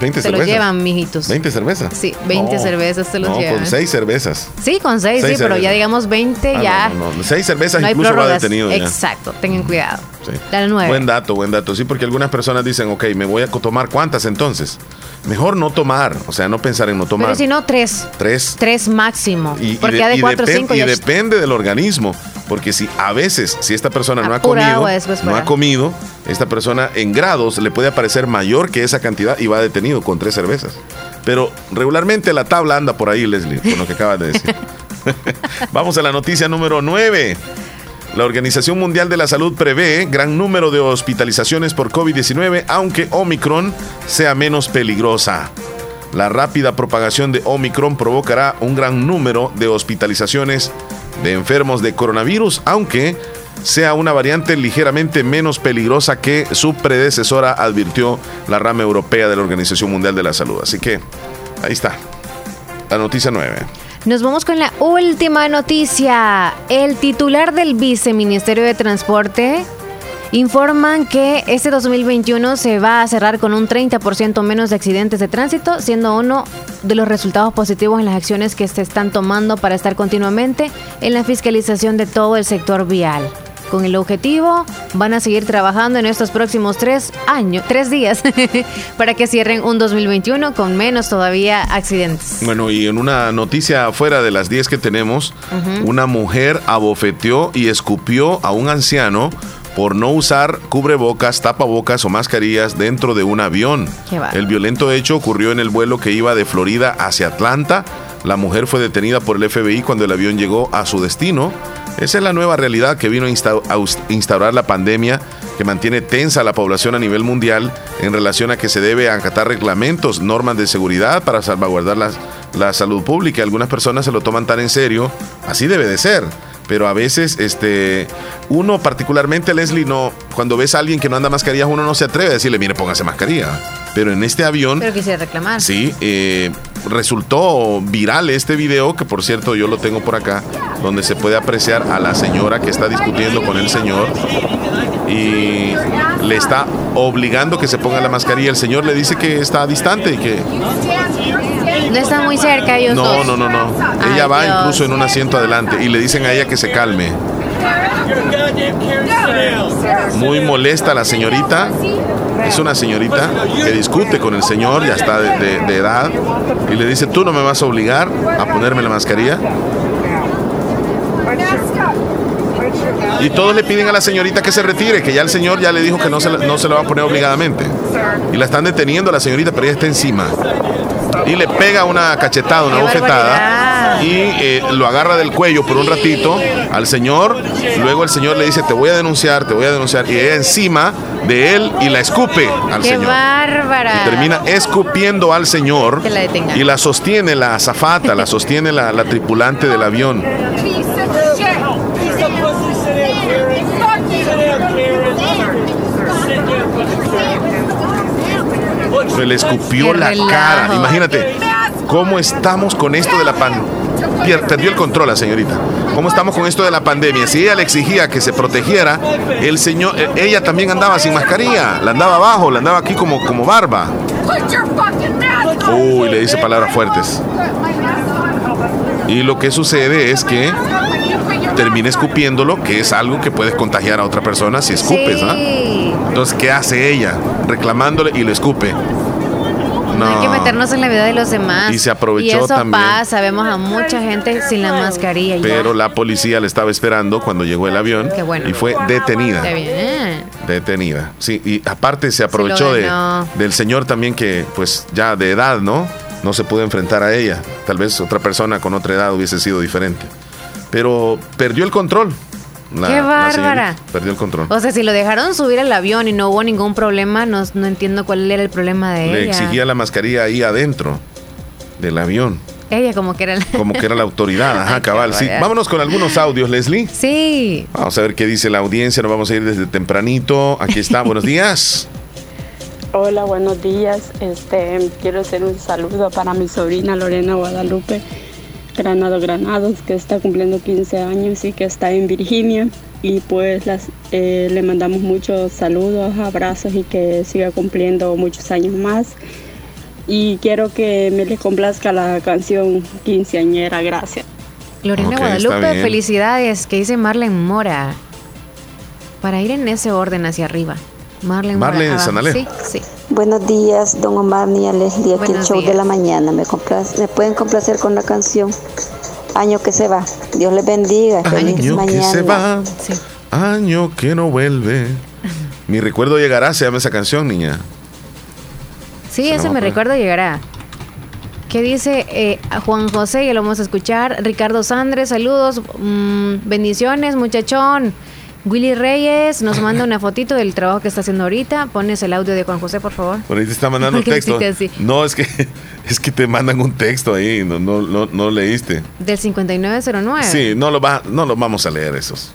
20 se los llevan, mijitos. 20 cervezas. Sí, 20 No, cervezas se los no, llevan. con 6 cervezas. Sí, con 6, sí, pero ya digamos 20 Ah, ya. No, no, no. 6 cervezas no hay incluso va detenido ya. Exacto, tengan cuidado. Sí. La 9. Buen dato, buen dato. Sí, porque algunas personas dicen, ok, me voy a tomar cuántas entonces. Mejor no tomar, o sea, no pensar en no tomar. Pero si no, 3. Tres. 3 máximo. Y, y porque de- ya de y 4 o depen- 5 y ya. depende del organismo, porque si a veces, si esta persona no ha comido, después no ha comido, esta persona en grados le puede aparecer mayor que esa cantidad y va detenido con tres cervezas. Pero regularmente la tabla anda por ahí, Leslie, con lo que acabas de decir. Vamos a la noticia número 9. La Organización Mundial de la Salud prevé gran número de hospitalizaciones por COVID-19, aunque Omicron sea menos peligrosa. La rápida propagación de Omicron provocará un gran número de hospitalizaciones de enfermos de coronavirus, aunque sea una variante ligeramente menos peligrosa que su predecesora, advirtió la rama europea de la Organización Mundial de la Salud. Así que ahí está. La noticia 9. Nos vamos con la última noticia. El titular del Viceministerio de Transporte informan que este 2021 se va a cerrar con un 30% menos de accidentes de tránsito, siendo uno de los resultados positivos en las acciones que se están tomando para estar continuamente en la fiscalización de todo el sector vial. Con el objetivo, van a seguir trabajando en estos próximos tres años, tres días, para que cierren un 2021 con menos todavía accidentes. Bueno, y en una noticia fuera de las 10 que tenemos, una mujer abofeteó y escupió a un anciano por no usar cubrebocas, tapabocas o mascarillas dentro de un avión. El violento hecho ocurrió en el vuelo que iba de Florida hacia Atlanta. La mujer fue detenida por el FBI cuando el avión llegó a su destino. Esa es la nueva realidad que vino a insta- a us- instaurar la pandemia que mantiene tensa a la población a nivel mundial en relación a que se debe acatar reglamentos, normas de seguridad para salvaguardar las- la salud pública. Algunas personas se lo toman tan en serio, así debe de ser. Pero a veces, este, uno particularmente, Leslie, no, cuando ves a alguien que no anda mascarilla, uno no se atreve a decirle, mire, póngase mascarilla. Pero en este avión, Pero quisiera reclamar. Sí, eh, resultó viral este video, que por cierto yo lo tengo por acá, donde se puede apreciar a la señora que está discutiendo con el señor y le está obligando que se ponga la mascarilla. El señor le dice que está distante y que... No están muy cerca ellos No, dos. no, no, no. Ay, Ella va Dios. incluso en un asiento adelante y le dicen a ella que se calme. Muy molesta la señorita. Es una señorita que discute con el señor, ya está de, de- de edad, y le dice, tú no me vas a obligar a ponerme la mascarilla. Y todos le piden a la señorita que se retire, que ya el señor ya le dijo que no se, la- no se lo va a poner obligadamente. Y la están deteniendo a la señorita, pero ella está encima. Y le pega una cachetada, una ¡Qué bofetada, y eh, lo agarra del cuello por un ratito al señor. Luego el señor le dice, te voy a denunciar, te voy a denunciar. Y ella encima de él y la escupe al ¡Qué señor. bárbara! Y termina escupiendo al señor Que la detengan. y la sostiene la azafata, la sostiene la, la tripulante del avión. Se le escupió Qué la relajo. cara. Imagínate cómo estamos con esto de la pandemia. Perdió el control la señorita. ¿Cómo estamos con esto de la pandemia? Si ella le exigía que se protegiera, el señor, eh, ella también andaba sin mascarilla, la andaba abajo, la andaba aquí como, como barba. Uy, le dice palabras fuertes. Y lo que sucede es que termina escupiéndolo, que es algo que puedes contagiar a otra persona si escupes, ¿ah? Entonces, ¿qué hace ella? Reclamándole y le escupe. No hay que No. meternos en la vida de los demás. Y se aprovechó Y eso también. pasa, vemos a mucha gente sin la mascarilla. ya. Pero la policía le estaba esperando cuando llegó el avión Qué bueno. y fue detenida. Qué bien. Detenida. Sí, y aparte se aprovechó de, del señor también que, pues ya de edad, ¿no? No se pudo enfrentar a ella. Tal vez otra persona con otra edad hubiese sido diferente. Pero perdió el control. La- ¡Qué bárbara! perdió el control. O sea, si lo dejaron subir al avión y no hubo ningún problema, no, no entiendo cuál era el problema de Le ella. exigía la mascarilla ahí adentro del avión, Ella como que era la... como que era la autoridad. Ajá, cabal. Sí. Vámonos con algunos audios, Leslie. Sí. Vamos a ver qué dice la audiencia. Nos vamos a ir desde tempranito. Aquí está. Buenos días. Hola, buenos días. Este, quiero hacer un saludo para mi sobrina Lorena Guadalupe Granado Granados, que está cumpliendo 15 años y que está en Virginia. Y pues las, eh, le mandamos muchos saludos, abrazos y que siga cumpliendo muchos años más. Y quiero que me le complazca la canción quinceañera. Gracias. Lorena Ok, está Guadalupe, felicidades, que dice Marlene Mora. Para ir en ese orden hacia arriba. Marlene, Marlene Mora. abajo. Sí, sí. Buenos días, don Omar Nia Leslie, aquí el Buenos show de la mañana. ¿Me, compla- ¿Me pueden complacer con la canción Año que se va? Dios les bendiga. Feliz Año que se va. Año que no vuelve. Mi recuerdo llegará, se llama esa canción, niña. Sí, Se ese a me recuerdo llegará. ¿Qué dice eh, Juan José? Ya lo vamos a escuchar. Ricardo Sandres, saludos. mm, bendiciones, muchachón. Willy Reyes nos manda una fotito del trabajo que está haciendo ahorita. Pones el audio de Juan José, por favor. Por ahí te está mandando un ¿Por qué texto. No, es que es que te mandan un texto ahí, no, no, no, no leíste. Del 5909. Sí, no lo va, no lo vamos a leer esos.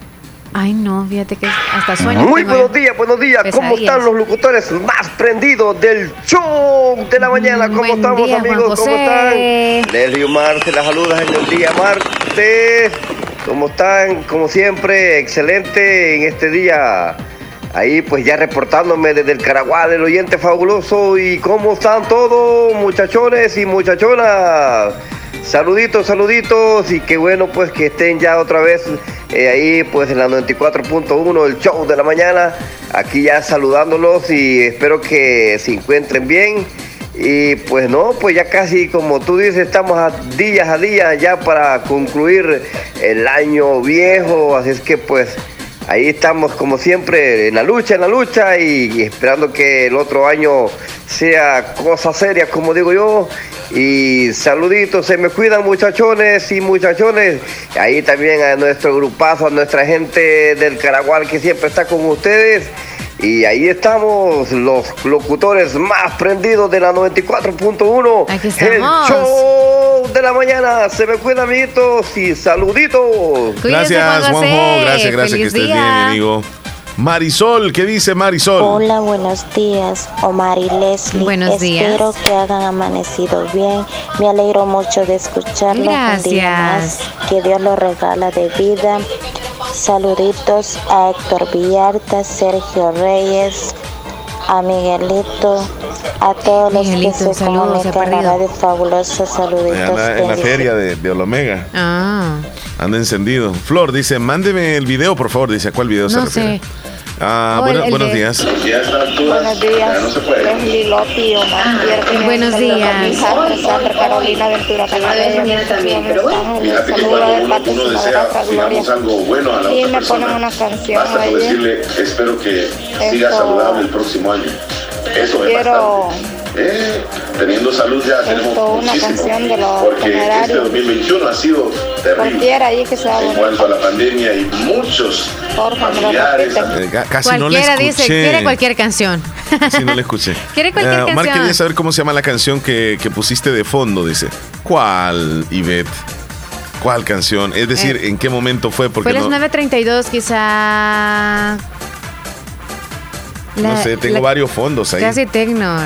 Ay, no, fíjate que hasta sueño. Muy buenos días, buenos días. ¿Cómo están los locutores más prendidos del show de la mañana? ¿Cómo Buen estamos, día, Juan amigos? ¿Cómo están? Leslie Omar se las saluda en el día martes. ¿Cómo están? Como siempre, excelente en este día. Ahí pues ya reportándome desde el Caragual, el oyente fabuloso. ¿Y cómo están todos, muchachones y muchachonas? Saluditos, saluditos y qué bueno pues que estén ya otra vez eh, ahí pues en la 94.1 el show de la mañana, aquí ya saludándolos y espero que se encuentren bien y pues no, pues ya casi como tú dices estamos a días a días ya para concluir el año viejo, así es que pues ahí estamos como siempre en la lucha, en la lucha y, y esperando que el otro año sea cosa seria, como digo yo. Y saluditos, se me cuidan muchachones y muchachones. Ahí también a nuestro grupazo, a nuestra gente del Caragual que siempre está con ustedes. Y ahí estamos, los locutores más prendidos de la 94.1. Aquí El show de la mañana. Se me cuidan, amiguitos, y saluditos. Gracias, Juanjo. Gracias, gracias que estés bien, mi amigo. Marisol, ¿qué dice Marisol? Hola, buenos días, Omar y Leslie. Buenos días. Espero que hagan amanecido bien. Me alegro mucho de escucharlos un día Gracias. más. Que Dios los regala de vida. Saluditos a Héctor Villarta, Sergio Reyes, a Miguelito, a todos los Miguelito, que se comunican a perdido. Radio Fabulosa. Saluditos. Anda en la feria de, de Olomega. Ah, Anda encendido. Flor dice, mándeme el video, por favor. Dice, ¿a cuál video se refiere? sé. Ah, Oh, bueno- el- el buenos días. Buenos días, Leslie Lopi, Omar Pierre. Buenos días. Mi hija, Sandra Carolina Ventura Canales. también, pero madrastra Gloria. bueno a la Y otra me ponen persona. una canción Basta con decirle, espero que siga Eso. saludable el próximo año. Eso es Quiero bastante. Eh, teniendo salud ya tenemos una muchísimo. canción de los Porque este temerarios. 2021 ha sido terrible cualquiera ahí que sea en bonito. cuanto a la pandemia y muchos lo familiares. Eh, ca- casi no le Cualquiera escuché. dice, quiere cualquier canción. Casi no le escuché. Quiere cualquier Eh, Omar canción. quería saber cómo se llama la canción que, que pusiste de fondo, dice. ¿Cuál, Ivette? ¿Cuál canción? Es decir, ¿en qué momento fue? Porque Fue las no, 9.32 quizá... no La- sé, tengo la- varios fondos ahí. Casi tecno.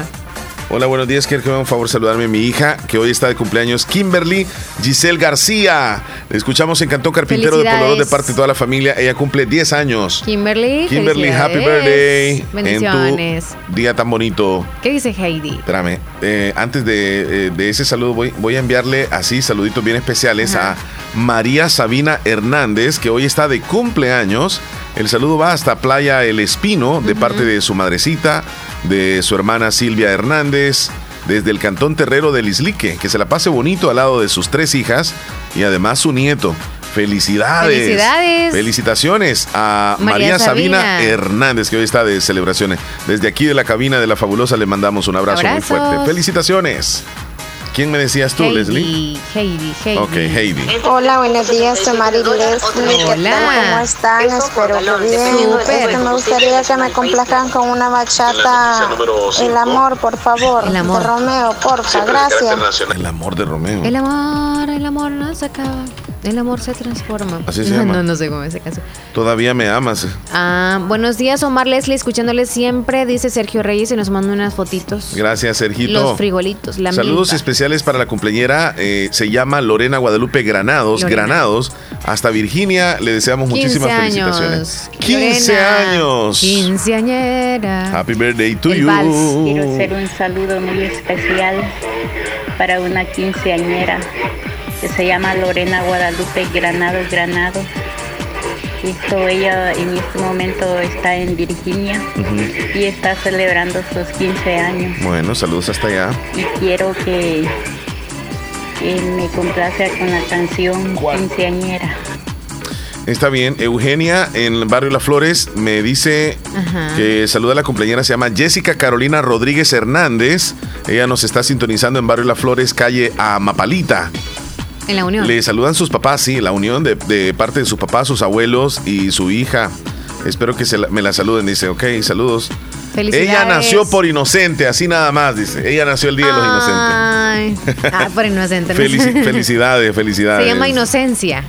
Hola, buenos días. Quiero que me un favor saludarme a mi hija, que hoy está de cumpleaños, Kimberly Giselle García. Le escuchamos en Cantón Carpintero de Polorón de parte de toda la familia. Ella cumple 10 años. Kimberly. Kimberly, happy birthday. Bendiciones. En tu día tan bonito. ¿Qué dice Heidi? Espérame, eh, antes de, eh, de ese saludo voy, voy a enviarle así saluditos bien especiales a María Sabina Hernández, que hoy está de cumpleaños. El saludo va hasta Playa El Espino, de parte de su madrecita, de su hermana Silvia Hernández, desde el Cantón Terrero del Islique. Que se la pase bonito al lado de sus tres hijas y además su nieto. Felicidades. Felicidades. Felicitaciones a María María, Sabina, Sabina. Hernández, que hoy está de celebraciones. Desde aquí de la cabina de la Fabulosa le mandamos un abrazo, Abrazos. muy fuerte. Felicitaciones. ¿Quién me decías tú, Leslie? Heidi, Heidi. Ok, Heidi. Hola, buenos días, soy Mari Leslie. ¿Qué tal? ¿Cómo están? Espero que bien. Este, me gustaría que me complazcan con una bachata El amor, por favor. El amor. De Romeo, porfa, gracias. El amor de Romeo. El amor, el amor no se acaba. El amor se transforma. Así se llama. No, no sé cómo es ese caso. Todavía me amas. Ah, buenos días, Omar Leslie, escuchándole siempre, dice Sergio Reyes y nos manda unas fotitos. Gracias, Sergito. Los frijolitos, la Saludos milpa. especiales para la cumpleañera. eh, se llama Lorena Guadalupe Granados. Lorena. Granados. Hasta Virginia. Le deseamos 15 muchísimas años. felicitaciones. 15 Lorena, años. Quinceañera. Happy birthday to El you. vals. Quiero hacer un saludo muy especial para una quinceañera que se llama Lorena Guadalupe Granados Granados. Esto, ella en este momento está en Virginia y está celebrando sus 15 años. Bueno, saludos hasta allá. Y quiero que, que me complazca con la canción quinceañera. Está bien. Eugenia en el barrio Las Flores me dice Ajá. que saluda a la cumpleañera. Se llama Jessica Carolina Rodríguez Hernández. Ella nos está sintonizando en barrio Las Flores, calle Amapalita. En la unión. Le saludan sus papás, sí, la unión de, de parte de sus papás, sus abuelos y su hija. Espero que se la- me la saluden. Dice, ok, saludos. Felicidades. Ella nació por inocente, así nada más, dice. Ella nació el día de los inocentes. Ay, ah, por inocente. Felici- felicidades, felicidades. Se llama Inocencia.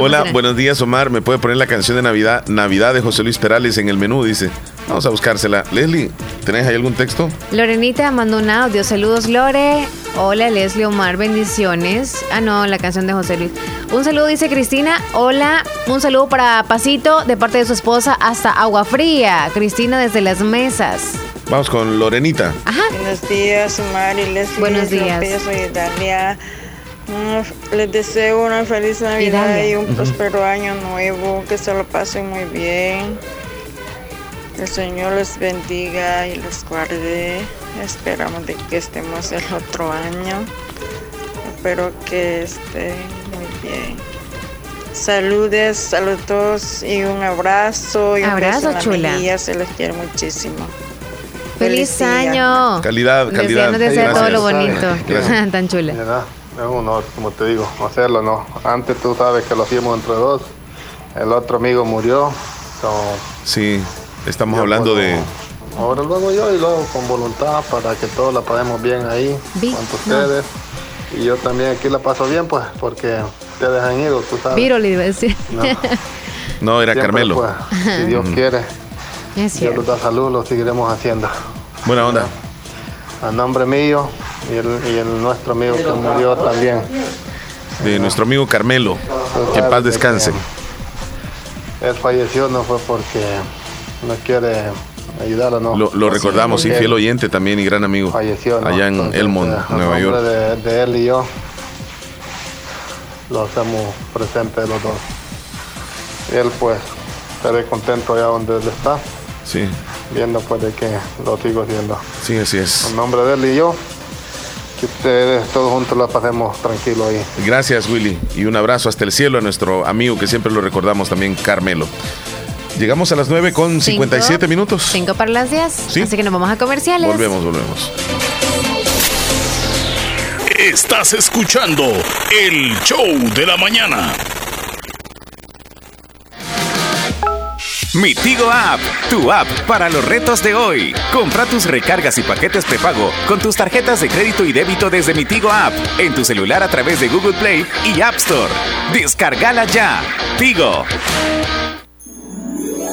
Hola, buenos días, Omar. ¿Me puede poner la canción de Navidad, Navidad de José Luis Perales en el menú? Dice. Vamos a buscársela. Leslie, ¿tenés ahí algún texto? Lorenita mandó un audio. Saludos, Lore. Hola, Leslie Omar. Bendiciones. Ah, no, la canción de José Luis. Un saludo, dice Cristina. Hola. Un saludo para Pasito de parte de su esposa hasta Agua Fría. Cristina desde las mesas. Vamos con Lorenita. Buenos días, Omar y Leslie. Buenos días. Yo soy Dalia. Mm, Les deseo una feliz Navidad y un próspero año nuevo. Que se lo pasen muy bien. El Señor les bendiga y les guarde. Esperamos de que estemos el otro año. Espero que estén muy bien. Saludes, saludos y un abrazo. Y un Abrazo, la chula. mejilla. Se les quiere muchísimo. ¡Feliz día. año! Calidad, calidad. Nos desea todo lo bonito. Gracias. Tan chula. Es un honor, como te digo, hacerlo, ¿no? Antes tú sabes que lo hacíamos entre dos. El otro amigo murió. so, Sí, estamos yo hablando puedo- de. Ahora lo hago yo y lo hago con voluntad para que todos la pasemos bien ahí, con ustedes. Y yo también aquí la paso bien, pues, porque ustedes han ido, tú sabes. Viro le iba a decir. No. No, era Siempre, Carmelo. pues, si Dios quiere, Es Dios nos da salud, lo seguiremos haciendo. Buena onda. A nombre mío y el, y el nuestro amigo que murió también. De nuestro amigo Carmelo. Que en paz descanse. Él falleció no fue porque no quiere ayudar o no. Lo, lo recordamos, sí, fiel oyente también y gran amigo. Falleció, ¿no? Allá en Entonces, Elmont, eh, Nueva nombre York. De, de él y yo lo hacemos presentes los dos. Él pues estaré contento allá donde él está, Sí, viendo pues de que lo sigo haciendo. sí, así es. En nombre de él y yo, que ustedes todos juntos la pasemos tranquilo ahí. Gracias, Willy. Y un abrazo hasta el cielo a nuestro amigo que siempre lo recordamos también, Carmelo. Llegamos a las 9 con 57 Cinco. minutos. Cinco para las 10. Sí. Así que nos vamos a comerciales. Volvemos, volvemos. Estás escuchando el show de la mañana. Mi Tigo App, tu app para los retos de hoy. Compra tus recargas y paquetes prepago con tus tarjetas de crédito y débito desde Mi Tigo App en tu celular a través de Google Play y App Store. Descárgala ya. Tigo.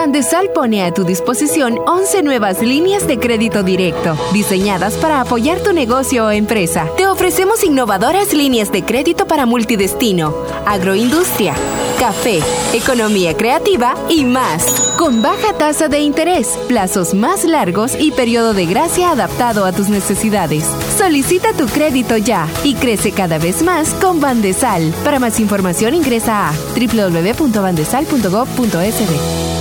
Bandesal pone a tu disposición 11 nuevas líneas de crédito directo, diseñadas para apoyar tu negocio o empresa. Te ofrecemos innovadoras líneas de crédito para multidestino, agroindustria, café, economía creativa y más, con baja tasa de interés, plazos más largos y periodo de gracia adaptado a tus necesidades. Solicita tu crédito ya y crece cada vez más con Bandesal. Para más información ingresa a www.bandesal.gov.sb.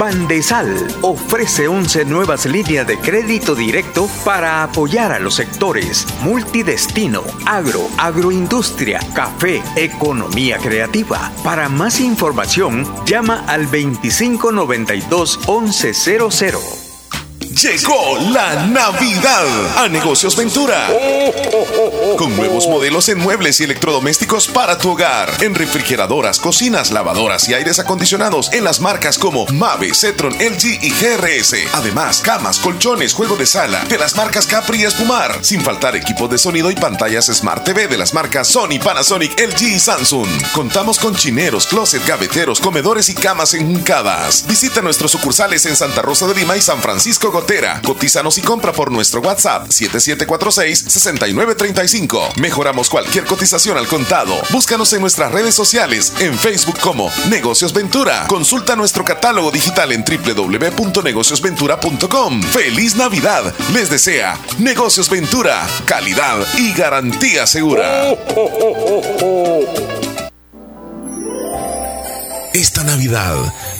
Bandesal ofrece 11 nuevas líneas de crédito directo para apoyar a los sectores multidestino, agro, agroindustria, café, economía creativa. Para más información, llama al 2592 1100. Llegó la Navidad a Negocios Ventura. Con nuevos modelos en muebles y electrodomésticos para tu hogar. En refrigeradoras, cocinas, lavadoras y aires acondicionados en las marcas como Mave, Cetron, LG y GRS. Además, camas, colchones, juego de sala de las marcas Capri y Espumar. Sin faltar equipos de sonido y pantallas Smart TV de las marcas Sony, Panasonic, LG y Samsung. Contamos con chineros, closet, gaveteros, comedores y camas enjuncadas. Visita nuestros sucursales en Santa Rosa de Lima y San Francisco Gotera. Cotízanos y compra por nuestro WhatsApp 7746-6935. Mejoramos cualquier cotización al contado. Búscanos en nuestras redes sociales, en Facebook como Negocios Ventura. Consulta nuestro catálogo digital en www.negociosventura.com. ¡Feliz Navidad! Les desea Negocios Ventura, calidad y garantía segura. Esta Navidad,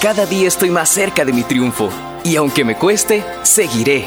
Cada día estoy más cerca de mi triunfo y aunque me cueste, seguiré,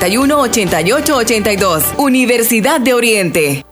8882 Universidad de Oriente.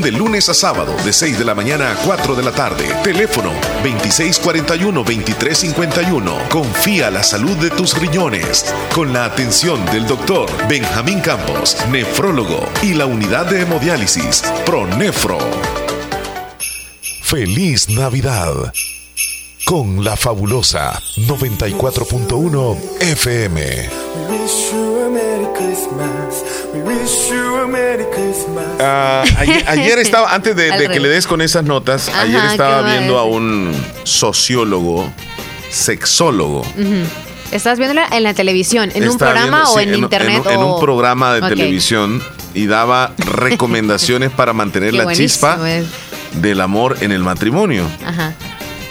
de lunes a sábado de 6 de la mañana a 4 de la tarde. Teléfono 2641-2351. Confía la salud de tus riñones con la atención del doctor Benjamín Campos, nefrólogo y la unidad de hemodiálisis ProNefro. Feliz Navidad con la fabulosa 94.1 FM. Ah, ayer, ayer estaba, antes de, que le des con esas notas, Ajá, ayer ¿qué estaba viendo a un sociólogo, sexólogo. ¿Estás viéndola en la televisión? ¿En un programa viendo- o sí, en, internet? En, un o- programa de televisión y daba recomendaciones para mantener Qué la chispa es. del amor en el matrimonio. Ajá.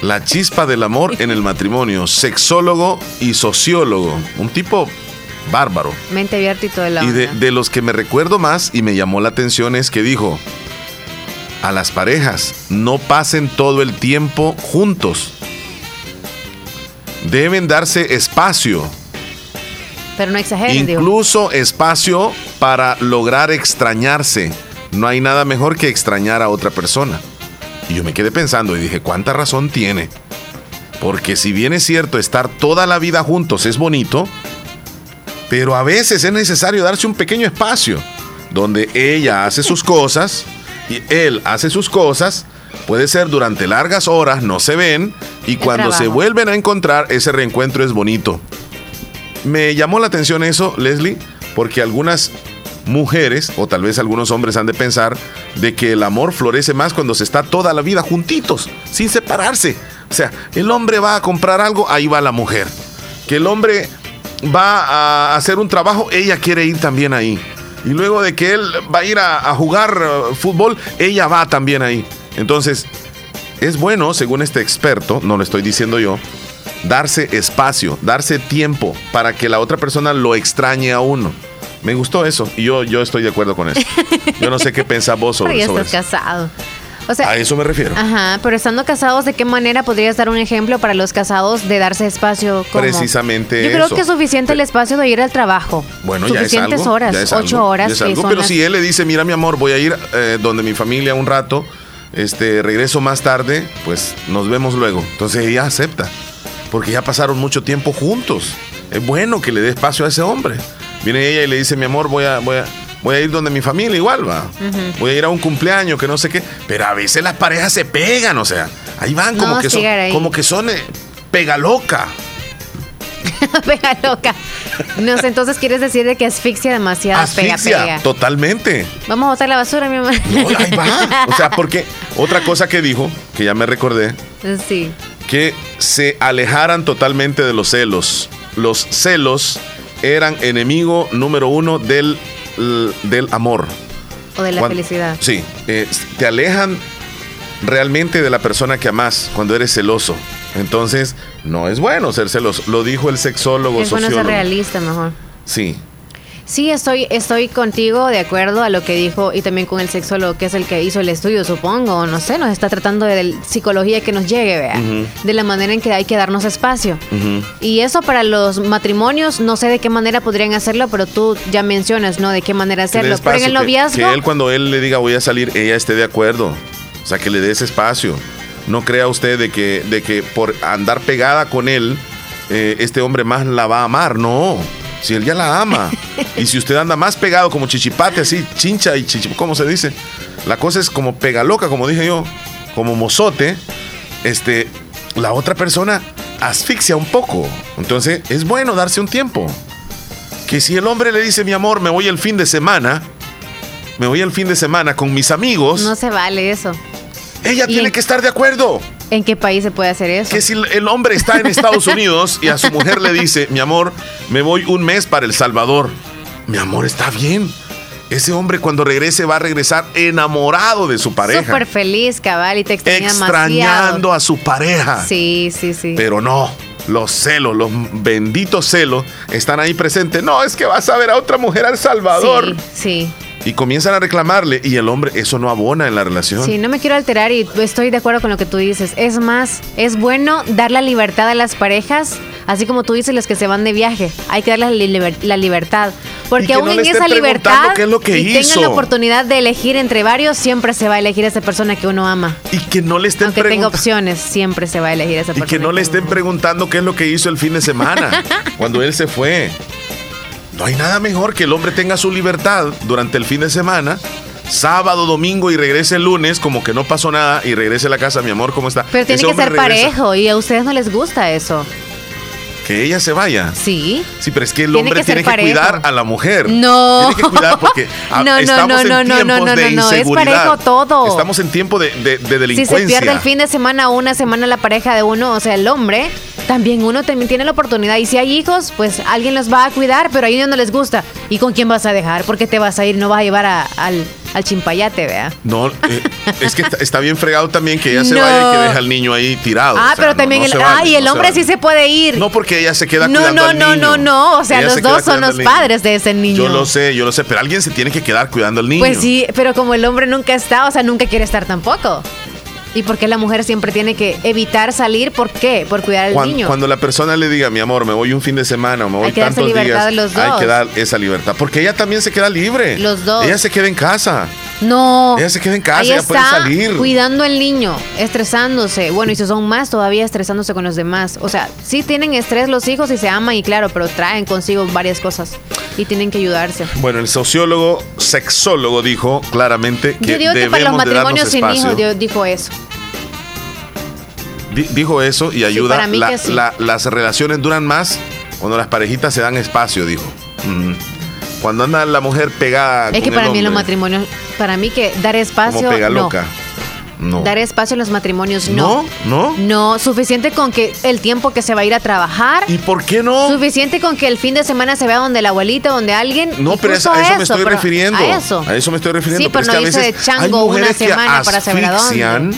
La chispa del amor en el matrimonio. Sexólogo y sociólogo. Un tipo bárbaro. Mente abierta y todo el Y de, de los que me recuerdo más y me llamó la atención es que dijo, a las parejas, no pasen todo el tiempo juntos. Deben darse espacio, Pero no exageren, digo. incluso espacio para lograr extrañarse. No hay nada mejor que extrañar a otra persona. Y yo me quedé pensando y dije, ¿cuánta razón tiene? Porque si bien es cierto, estar toda la vida juntos es bonito, pero a veces es necesario darse un pequeño espacio donde ella hace sus cosas y él hace sus cosas. Puede ser durante largas horas, no se ven, y cuando se vuelven a encontrar, ese reencuentro es bonito. Me llamó la atención eso, Leslie, porque algunas mujeres, o tal vez algunos hombres han de pensar, de que el amor florece más cuando se está toda la vida juntitos, sin separarse. O sea, el hombre va a comprar algo, ahí va la mujer. Que el hombre va a hacer un trabajo, ella quiere ir también ahí. Y luego de que él va a ir a, jugar eh, fútbol, ella va también ahí. Entonces, es bueno, según este experto, no lo estoy diciendo yo, darse espacio, darse tiempo para que la otra persona lo extrañe a uno. Me gustó eso y yo, yo estoy de acuerdo con eso. Yo no sé qué pensás vos sobre, sobre estás eso. casado. O sea, A eso me refiero. Ajá, pero estando casados, ¿de qué manera podrías dar un ejemplo para los casados de darse espacio? como- Precisamente Yo creo eso. que es suficiente el espacio de ir al trabajo. Bueno, ya es Suficientes algo. horas, ya es ocho algo, horas. ya es que algo. son Pero las- si él le dice, mira mi amor, voy a ir eh, donde mi familia un rato, este, regreso más tarde, pues nos vemos luego. Entonces ella acepta, porque ya pasaron mucho tiempo juntos. Es bueno que le dé espacio a ese hombre. Viene ella y le dice, mi amor, voy a, voy a, voy a ir donde mi familia igual va. Voy a ir a un cumpleaños, que no sé qué. Pero a veces las parejas se pegan, o sea, ahí van como No, que son, ahí. como que son eh, pega loca. pega loca. No sé, entonces quieres decir de que asfixia demasiado, pega, Asfixia, pega. totalmente. Vamos a botar la basura, mi amor. Ahí va. O sea, porque otra cosa que dijo, que ya me recordé, Sí. que se alejaran totalmente de los celos. Los celos eran enemigo número uno del, del amor. O de la felicidad. Sí, eh, te alejan realmente de la persona que amas cuando eres celoso. Entonces, no es bueno ser celoso. Lo dijo el sexólogo, Es bueno ser realista mejor. Sí, Sí, estoy, estoy contigo de acuerdo a lo que dijo y también con el sexólogo que es el que hizo el estudio, supongo, no sé, nos está tratando de la psicología que nos llegue, vea, de la manera en que hay que darnos espacio. Y eso para los matrimonios, no sé de qué manera podrían hacerlo, pero tú ya mencionas, ¿no? De qué manera hacerlo. Pero en el espacio, que- noviazgo, Que, él cuando él le diga voy a salir, ella esté de acuerdo. O sea, que le dé ese espacio. No crea usted de que, de que por andar pegada con él, eh, este hombre más la va a amar. No. Si él ya la ama. y si usted anda más pegado como chichipate, así, chincha y chichi, ¿cómo se dice? La cosa es como pega loca, como dije yo, como mozote. Este, la otra persona asfixia un poco. Entonces, es bueno darse un tiempo. Que si el hombre le dice, mi amor, me voy el fin de semana, me voy el fin de semana con mis amigos, no se vale eso. ella ¿Y tiene en- que estar de acuerdo. ¿En qué país se puede hacer eso? Que si el hombre está en Estados Unidos y a su mujer le dice, mi amor, me voy un mes para El Salvador, mi amor, está bien. Ese hombre cuando regrese va a regresar enamorado de su pareja, Súper feliz, cabal, y te extraña extrañando demasiado. a su pareja. Sí, sí, sí. Pero no, los celos, los benditos celos están ahí presentes. No, es que vas a ver a otra mujer al Salvador. Sí, sí. Y comienzan a reclamarle y el hombre, eso no abona en la relación. Sí, no me quiero alterar y estoy de acuerdo con lo que tú dices. Es más, es bueno dar la libertad a las parejas, así como tú dices, los que se van de viaje. Hay que darles la, liber- la libertad. Y Porque que aún no en esa libertad, qué es lo que y hizo. tengan la oportunidad de elegir entre varios, siempre se va a elegir a esa persona que uno ama. Y que no le estén Aunque tenga opciones, siempre se va a elegir a esa Y persona. que no le estén preguntando qué es lo que hizo el fin de semana, cuando él se fue. No hay nada mejor que el hombre tenga su libertad durante el fin de semana sábado, domingo y regrese el lunes como que no pasó nada y regrese a la casa, mi amor, ¿cómo está? Pero tiene Ese que ser regresa. parejo y a ustedes no les gusta eso. Que ella se vaya. Sí. Sí, pero es que el Tiene hombre que tiene que parejo. cuidar a la mujer. No. Tiene que cuidar porque ah, No, no, estamos no, en no, no, tiempos no, no, de no, no, es inseguridad. parejo todo. Estamos en tiempo de, de- de Si delincuencia. se pierde el fin de semana una semana la pareja de uno, o sea, el hombre, también uno también tiene la oportunidad. Y si hay hijos, pues alguien los va a cuidar, pero a ellos no les gusta. ¿Y con quién vas a dejar? ¿Por qué te vas a ir? No vas a llevar a- al, al chimpayate, vea. No, eh, es que está, está bien fregado también que ella se No. vaya y que deje al niño ahí tirado. Ah, O sea, pero no- también no el, vale, ay, el no hombre vale. sí se puede ir. No, porque ella se queda No, cuidando no, al no, niño. no, no. O sea, Ella los se dos son los niño. padres de ese niño. Yo lo sé, yo lo sé, pero alguien se tiene que quedar cuidando al niño. Pues sí, pero como el hombre nunca está, o sea, nunca quiere estar tampoco. ¿Y por qué la mujer siempre tiene que evitar salir? ¿Por qué? Por cuidar al Cuan- niño. Cuando la persona le diga, mi amor, me voy un fin de semana o me voy Hay que darse tantos días, los hay que dar esa libertad. Porque ella también se queda libre. Los dos. Ella se queda en casa. No. Ella se queda en casa, ella puede salir. cuidando al niño, estresándose. Bueno, y si son más, todavía estresándose con los demás. O sea, sí tienen estrés los hijos y se aman, y claro, pero traen consigo varias cosas. Y tienen que ayudarse. Bueno, el sociólogo, sexólogo dijo claramente que Yo digo que para los matrimonios sin espacio. hijos, Dios dijo eso. Di- dijo eso y ayuda. para mí La- que sí. la- las relaciones duran más cuando las parejitas se dan espacio, dijo. Cuando anda la mujer pegada. Es con que el para mí en los hombre, matrimonios, para mí que dar Como espacio, pega no. loca. No. Dar espacio en los matrimonios, no. ¿No? ¿No? No, suficiente con que el tiempo que se va a ir a trabajar. ¿Y por qué no? Suficiente con que el fin de semana se vea donde la abuelita, donde alguien. No, pero a eso me estoy refiriendo. A eso. A eso me estoy refiriendo. Sí, pero es no que a irse veces de chango hay una que semana para saber a dónde. asfixian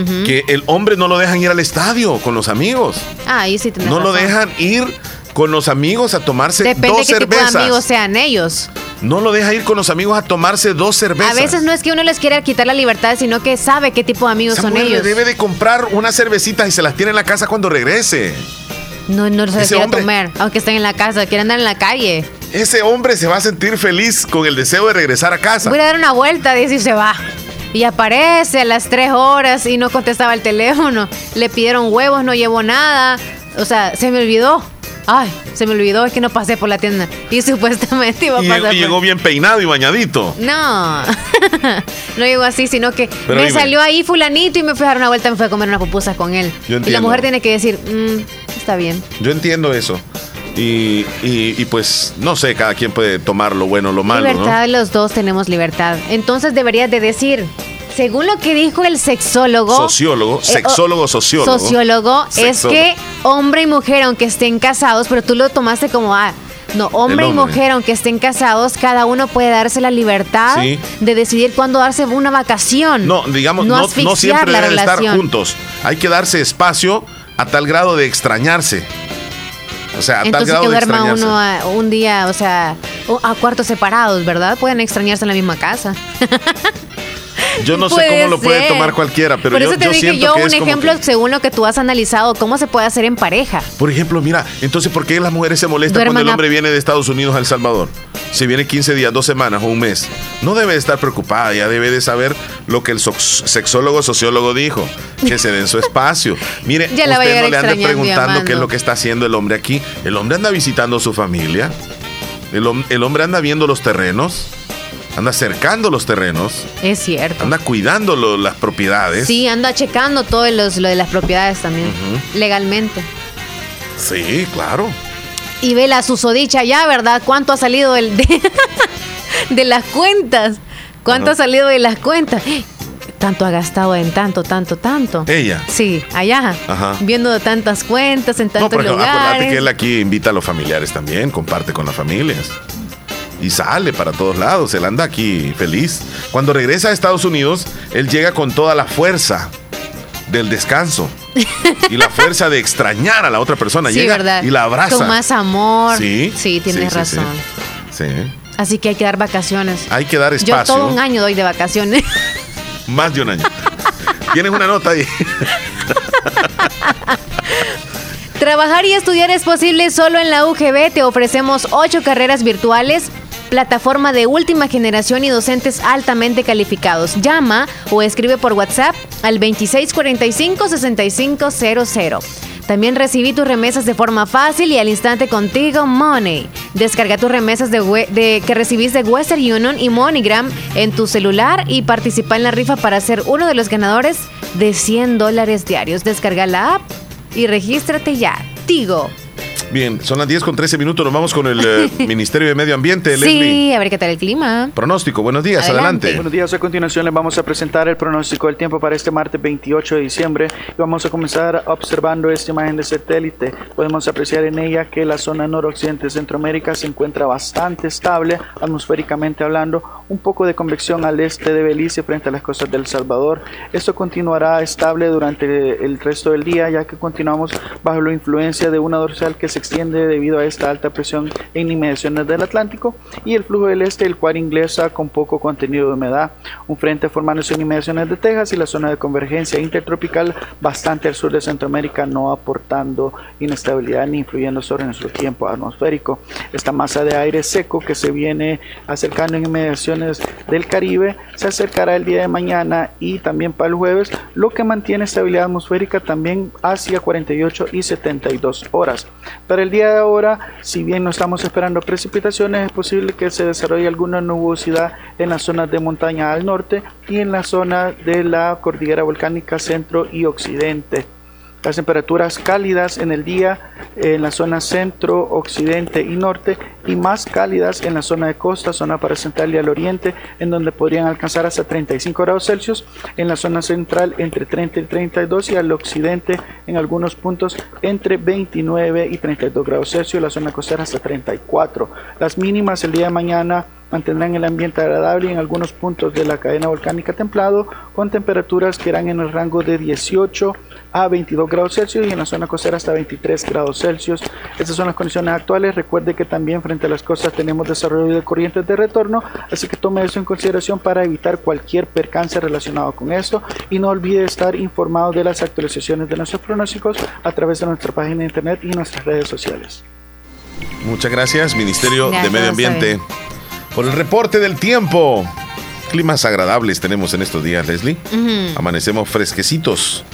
Ujú. que el hombre no lo dejan ir al estadio con los amigos. Ah, ahí sí No lo dejan ir con los amigos a tomarse Depende dos de qué tipo cervezas. de amigos sean ellos. No lo deja ir con los amigos a tomarse dos cervezas. A veces no es que uno les quiera quitar la libertad, sino que sabe qué tipo de amigos Esa son mujer le ellos. debe de comprar unas cervecitas y se las tiene en la casa cuando regrese. No, no se Ese quiere hombre- comer, aunque estén en la casa, quieren andar en la calle. Ese hombre se va a sentir feliz con el deseo de regresar a casa. Voy a dar una vuelta, dice y se va. Y aparece a las tres horas y no contestaba el teléfono. Le pidieron huevos, no llevó nada. O sea, se me olvidó. Ay, se me olvidó, es que no pasé por la tienda. Y supuestamente iba a Y pasar. llegó, por- y llegó bien peinado y bañadito. No, no llegó así, sino que Pero me dime. salió ahí fulanito y me fui a dar una vuelta, me fui a comer unas pupusas con él. Yo y la mujer tiene que decir, "Mm, está bien. Yo entiendo eso. Y, y- y pues, no sé, cada quien puede tomar lo bueno o lo malo, libertad, los dos tenemos libertad. Entonces deberías de decir, según lo que dijo el sexólogo. Sociólogo, eh, sexólogo, o- sociólogo. Sociólogo, es Sexólogo. que hombre y mujer, aunque estén casados, pero tú lo tomaste como, ah, no, hombre, y mujer, aunque estén casados, cada uno puede darse la libertad Sí. de decidir cuándo darse una vacación. No, digamos, no, no, no asfixiar siempre deben estar relación. juntos. Hay que darse espacio a tal grado de extrañarse. O sea, a tal grado que de duerma extrañarse. uno a- un día, o sea, a cuartos separados, ¿verdad? Pueden extrañarse en la misma casa. Yo no sé cómo lo puede ser. tomar cualquiera, pero Por yo, eso te yo dije siento yo que un es como ejemplo que- según lo que tú has analizado, cómo se puede hacer en pareja. por ejemplo, mira, entonces, ¿por qué las mujeres se molestan Duerman cuando el a- hombre viene de Estados Unidos a El Salvador? Si viene 15 días, dos semanas o un mes. No debe de estar preocupada, ya debe de saber lo que el sexólogo, sociólogo dijo, que se den su espacio. Mire, Ya usted no le ande preguntando qué es lo que está haciendo el hombre aquí. El hombre anda visitando a su familia. El hombre anda viendo los terrenos. Anda cercando los terrenos. Es cierto. Anda cuidando lo- las propiedades. Sí, anda checando todo los- lo de las propiedades también, Ujú. legalmente. Sí, claro. Y ve la susodicha ya, ¿verdad? ¿Cuánto ha salido del- de, de las cuentas? ¿Cuánto ha salido de las cuentas? Tanto ha gastado en tanto, tanto, tanto. Ella. Sí, allá. Ajá. Viendo tantas cuentas en No, tantos pero acuérdate lugares. que él aquí invita a los familiares también, comparte con las familias. Y sale para todos lados, él anda aquí feliz. Cuando regresa a Estados Unidos, él llega con toda la fuerza del descanso y la fuerza de extrañar a la otra persona. Sí, llega ¿verdad? y la abraza. Con más amor. Sí, Sí, tienes sí, razón. Sí. Sí. Así que hay que dar vacaciones. Hay que dar Yo espacio. todo un año doy de vacaciones. Más de un año. Tienes una nota ahí. Trabajar y estudiar es posible solo en la UGB. Te ofrecemos ocho carreras virtuales, plataforma de última generación y docentes altamente calificados. Llama o escribe por WhatsApp al 2645-6500. También recibí tus remesas de forma fácil y al instante contigo Money. Descarga tus remesas de, que recibís de Western Union y MoneyGram en tu celular y participa en la rifa para ser uno de los ganadores de 100 dólares diarios. Descarga la app y regístrate ya. Tigo. Bien, son las 10 con 13 minutos. Nos vamos con el eh, Ministerio de Medio Ambiente, Leslie. Sí, a ver qué tal el clima. Pronóstico, buenos días, adelante. Buenos días, a continuación les vamos a presentar el pronóstico del tiempo para este martes 28 de diciembre. Y vamos a comenzar observando esta imagen de satélite. Podemos apreciar en ella que la zona noroccidente de Centroamérica se encuentra bastante estable, atmosféricamente hablando, un poco de convección al este de Belice frente a las costas del Salvador. Esto continuará estable durante el resto del día, ya que continuamos bajo la influencia de una dorsal que se extiende debido a esta alta presión en inmediaciones del Atlántico y el flujo del este, el cual ingresa con poco contenido de humedad. Un frente formándose en inmediaciones de Texas y la zona de convergencia intertropical bastante al sur de Centroamérica, no aportando inestabilidad ni influyendo sobre nuestro tiempo atmosférico. Esta masa de aire seco que se viene acercando en inmediaciones del Caribe se acercará el día de mañana y también para el jueves, lo que mantiene estabilidad atmosférica también hacia 48 y 72 horas. Para el día de ahora, si bien no estamos esperando precipitaciones, es posible que se desarrolle alguna nubosidad en las zonas de montaña al norte y en la zona de la cordillera volcánica centro y occidente. Las temperaturas cálidas en el día en la zona centro, occidente y norte y más cálidas en la zona de costa, zona central y al oriente, en donde podrían alcanzar hasta 35 grados Celsius, en la zona central entre 30 y 32 y al occidente en algunos puntos entre 29 y 32 grados Celsius, la zona costera hasta 34. Las mínimas el día de mañana mantendrán el ambiente agradable y en algunos puntos de la cadena volcánica templado con temperaturas que irán en el rango de 18 a 22 grados Celsius y en la zona costera hasta 23 grados Celsius. Estas son las condiciones actuales. Recuerde que también frente a las costas tenemos desarrollo de corrientes de retorno, así que tome eso en consideración para evitar cualquier percance relacionado con esto y no olvide estar informado de las actualizaciones de nuestros pronósticos a través de nuestra página de internet y nuestras redes sociales. Muchas gracias, Ministerio Ya, de Medio Ambiente, por el reporte del tiempo. Climas agradables tenemos en estos días, Leslie. Amanecemos fresquecitos.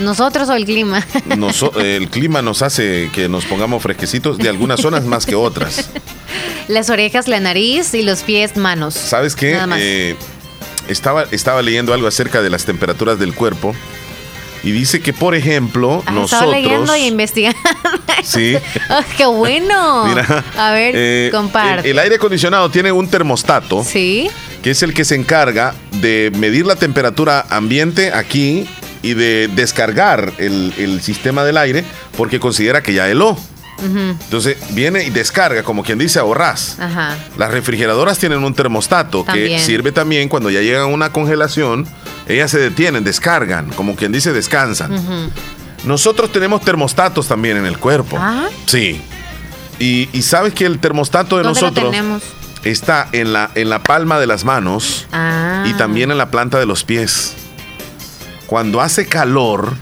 ¿Nosotros o el clima? Noso- el clima nos hace que nos pongamos fresquecitos de algunas zonas más que otras. Las orejas, la nariz y los pies, manos. ¿Sabes qué? Nada más. Eh, estaba, estaba leyendo algo acerca de las temperaturas del cuerpo y dice que, por ejemplo, Ah, nosotros... leyendo y investigando. Sí. ¡Ah, ¡Qué bueno! Mira, A ver, eh, comparte. el, el aire acondicionado tiene un termostato. Sí. Que es el que se encarga de medir la temperatura ambiente aquí y de descargar el, el sistema del aire porque considera que ya heló. Entonces viene y descarga, como quien dice, ahorras. Ajá. Las refrigeradoras tienen un termostato que sirve también cuando ya llegan a una congelación, ellas se detienen, descargan, como quien dice, descansan. Nosotros tenemos termostatos también en el cuerpo. Ah. Sí. Y, y sabes que el termostato de ¿Dónde lo nosotros tenemos? está en la, en la palma de las manos Ah. y también en la planta de los pies. Cuando hace calor,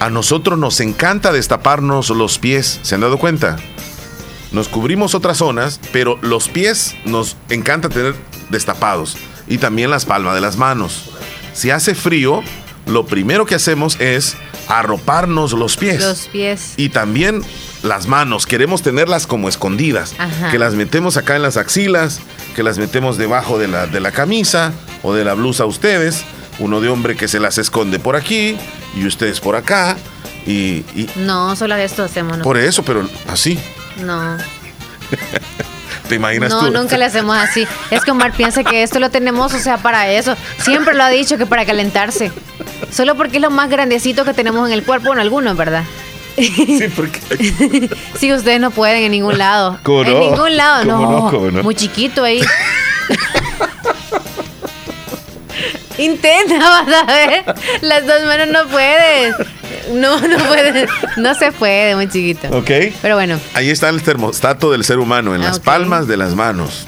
a nosotros nos encanta destaparnos los pies. ¿Se han dado cuenta? Nos cubrimos otras zonas, pero los pies nos encanta tener destapados. Y también las palmas de las manos. Si hace frío, lo primero que hacemos es arroparnos los pies. Los pies. Y también las manos, queremos tenerlas como escondidas. Ajá. Que las metemos acá en las axilas, que las metemos debajo de la, de la camisa o de la blusa ustedes. Uno de hombre que se las esconde por aquí y ustedes por acá. Y, y No, solo esto hacemos. ¿no? por eso, pero así. No. ¿Te imaginas No, tú? nunca le hacemos así. Es que Omar piensa que esto lo tenemos, o sea, para eso. Siempre lo ha dicho que para calentarse. Solo porque es lo más grandecito que tenemos en el cuerpo, bueno, algunos, ¿verdad? Sí, porque. Sí, ustedes no pueden en ningún lado. ¿Cómo En no? ningún lado, ¿Cómo no. no? ¿Cómo no? Muy chiquito ahí. Intenta, vas a ver. Las dos manos no puedes. No, no puedes. No se puede, muy chiquito. Ok. Pero bueno, Ahí está el termostato del ser humano, en Ah, las palmas de las manos.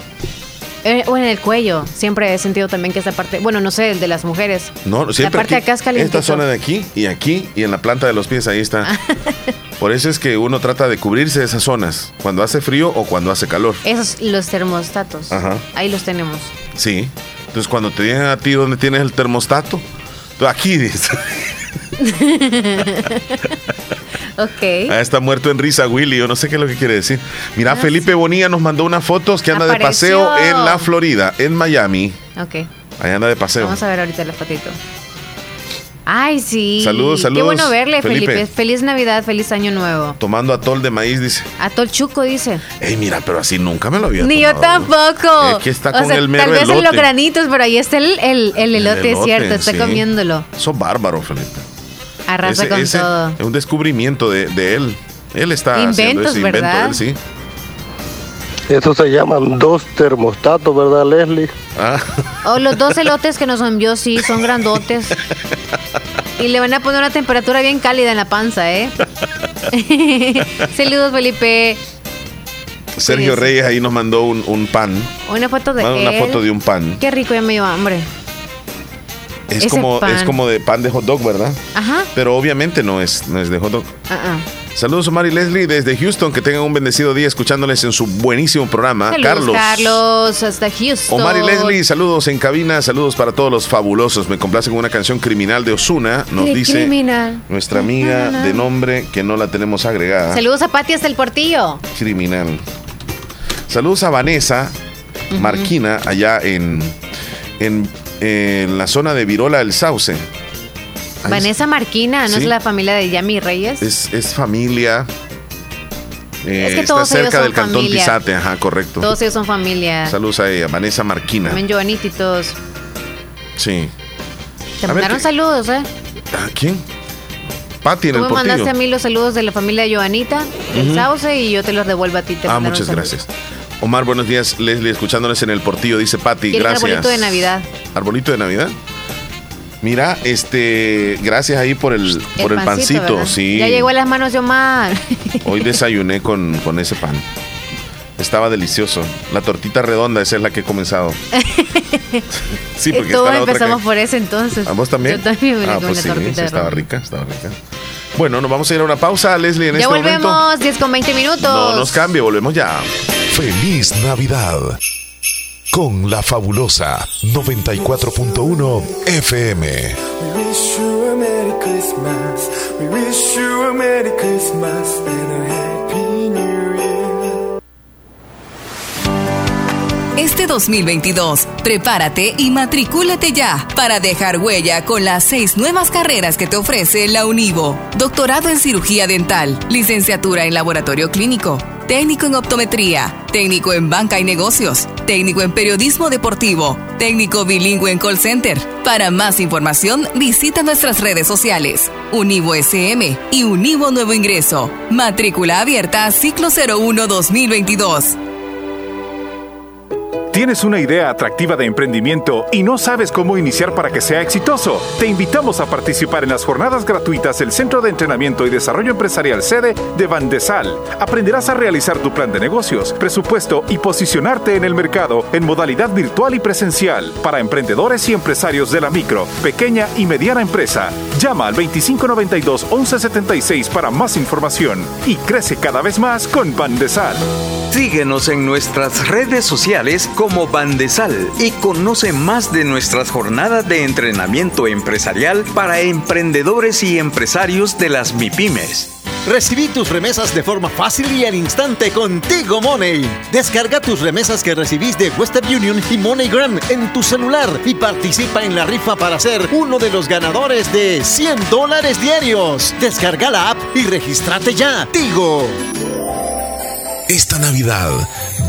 eh, o en el cuello. Siempre he sentido también que esa parte, bueno, no sé, el de las mujeres. No, siempre La parte de aquí, acá es calientito. Esta zona de aquí y aquí y en la planta de los pies, ahí está. Por eso es que uno trata de cubrirse de esas zonas, cuando hace frío o cuando hace calor. Esos, los termostatos. Ajá. Ahí los tenemos. Sí. Entonces cuando te digan a ti dónde tienes el termostato, tú aquí dices. Ok. Ah, está muerto en risa Willy, yo no sé qué es lo que quiere decir. Mira, Ah, Felipe Bonilla nos mandó unas fotos que anda de paseo en la Florida, en Miami. Ok. Ahí anda de paseo. Vamos a ver ahorita la fotito. Ay, sí. Saludos, Qué saludos, bueno verle, Felipe. Felipe. Feliz Navidad, feliz Año Nuevo. Tomando atol de maíz, dice. Atol Chuco dice. Ey, mira, pero así nunca me lo había Ni yo tampoco. Que está o con sea, el mero tal vez en los granitos, pero ahí está el, el, el elote, El elote, cierto. Está sí. comiéndolo. Sos bárbaro, Felipe. Arrasa Ese- con ese todo. Es un descubrimiento de, de él. Él está haciendo Inventos, ese invento, ¿verdad? él sí. Eso se llaman dos termostatos, ¿verdad, Leslie? Ah, O los dos elotes que nos envió, sí, son grandotes. Y le van a poner una temperatura bien cálida en la panza, ¿eh? Saludos, Felipe. Sergio. Reyes ahí nos mandó un, un pan. Una foto de una él. foto de un pan. Qué rico, ya me dio hambre. Es Ese como, pan. es como de pan de hot dog, ¿verdad? Ajá. Pero obviamente no es, no es de hot dog. Ah, ah. Saludos Omar y Leslie desde Houston, que tengan un bendecido día escuchándoles en su buenísimo programa. Saludos, Carlos. Carlos, hasta Houston. Omar y Leslie, saludos en cabina, saludos para todos los fabulosos. Me complace con una canción criminal de Osuna, nos dice criminal. nuestra amiga de nombre que no la tenemos agregada. Saludos a Pati hasta el portillo. Criminal. Saludos a Vanessa Marquina, allá en, en, en la zona de Virola del Sauce. Ahí Vanessa Marquina, ¿no Sí. es la familia de Yami Reyes? Es, es familia. eh, Es que está todos ellos cerca son del cantón familia. Ajá, correcto. Todos ellos son familia. Saludos a ella, Vanessa Marquina. También Giovanita y todos. Sí. Te A mandaron ¿qué- saludos, ¿eh? ¿A quién? Pati en Tú el me portillo. mandaste a mí los saludos de la familia de Giovanita, el Ujú. Sauce, y yo te los devuelvo a ti. Te Ah, muchas gracias. Omar, buenos días. Leslie, escuchándoles en el portillo, dice Pati. Gracias. arbolito de Navidad. Arbolito de Navidad. Mira, este, gracias ahí por el, por el pancito, sí. Ya llegó a las manos de Omar. Hoy desayuné con, con ese pan. Estaba delicioso. La tortita redonda, esa es la que he comenzado. Sí, porque Todos empezamos que- por eso entonces. ¿A vos también? Yo también me ah, con pues la sí, tortita sí, estaba rica, estaba rica. Bueno, nos vamos a ir a una pausa, Leslie, en Ya este momento. volvemos, 10 con 20 minutos. No nos cambie, volvemos ya. Feliz Navidad. Con la fabulosa 94.1 FM. We wish you a Merry Christmas. We wish you a Merry Christmas and a Happy New Year. Este 2022, prepárate y matricúlate ya para dejar huella con las seis nuevas carreras que te ofrece la Univo. Doctorado en cirugía dental, licenciatura en laboratorio clínico, técnico en optometría, técnico en banca y negocios, técnico en periodismo deportivo, técnico bilingüe en call center. Para más información, visita nuestras redes sociales, Univo SM y Univo Nuevo Ingreso. Matrícula abierta ciclo 01 2022. ¿Tienes una idea atractiva de emprendimiento y no sabes cómo iniciar para que sea exitoso? Te invitamos a participar en las jornadas gratuitas del Centro de Entrenamiento y Desarrollo Empresarial sede de Bandesal. Aprenderás a realizar tu plan de negocios, presupuesto y posicionarte en el mercado en modalidad virtual y presencial para emprendedores y empresarios de la micro, pequeña y mediana empresa. Llama al 2592-1176 para más información y crece cada vez más con Bandesal. Síguenos en nuestras redes sociales Bandesal y conoce más de nuestras jornadas de entrenamiento empresarial para emprendedores y empresarios de las MIPIMES. Recibí tus remesas de forma fácil y al instante contigo Money. Descarga tus remesas que recibís de Western Union y MoneyGram en tu celular y participa en la rifa para ser uno de los ganadores de 100 dólares diarios. Descarga la app y regístrate ya. Tigo. Esta Navidad,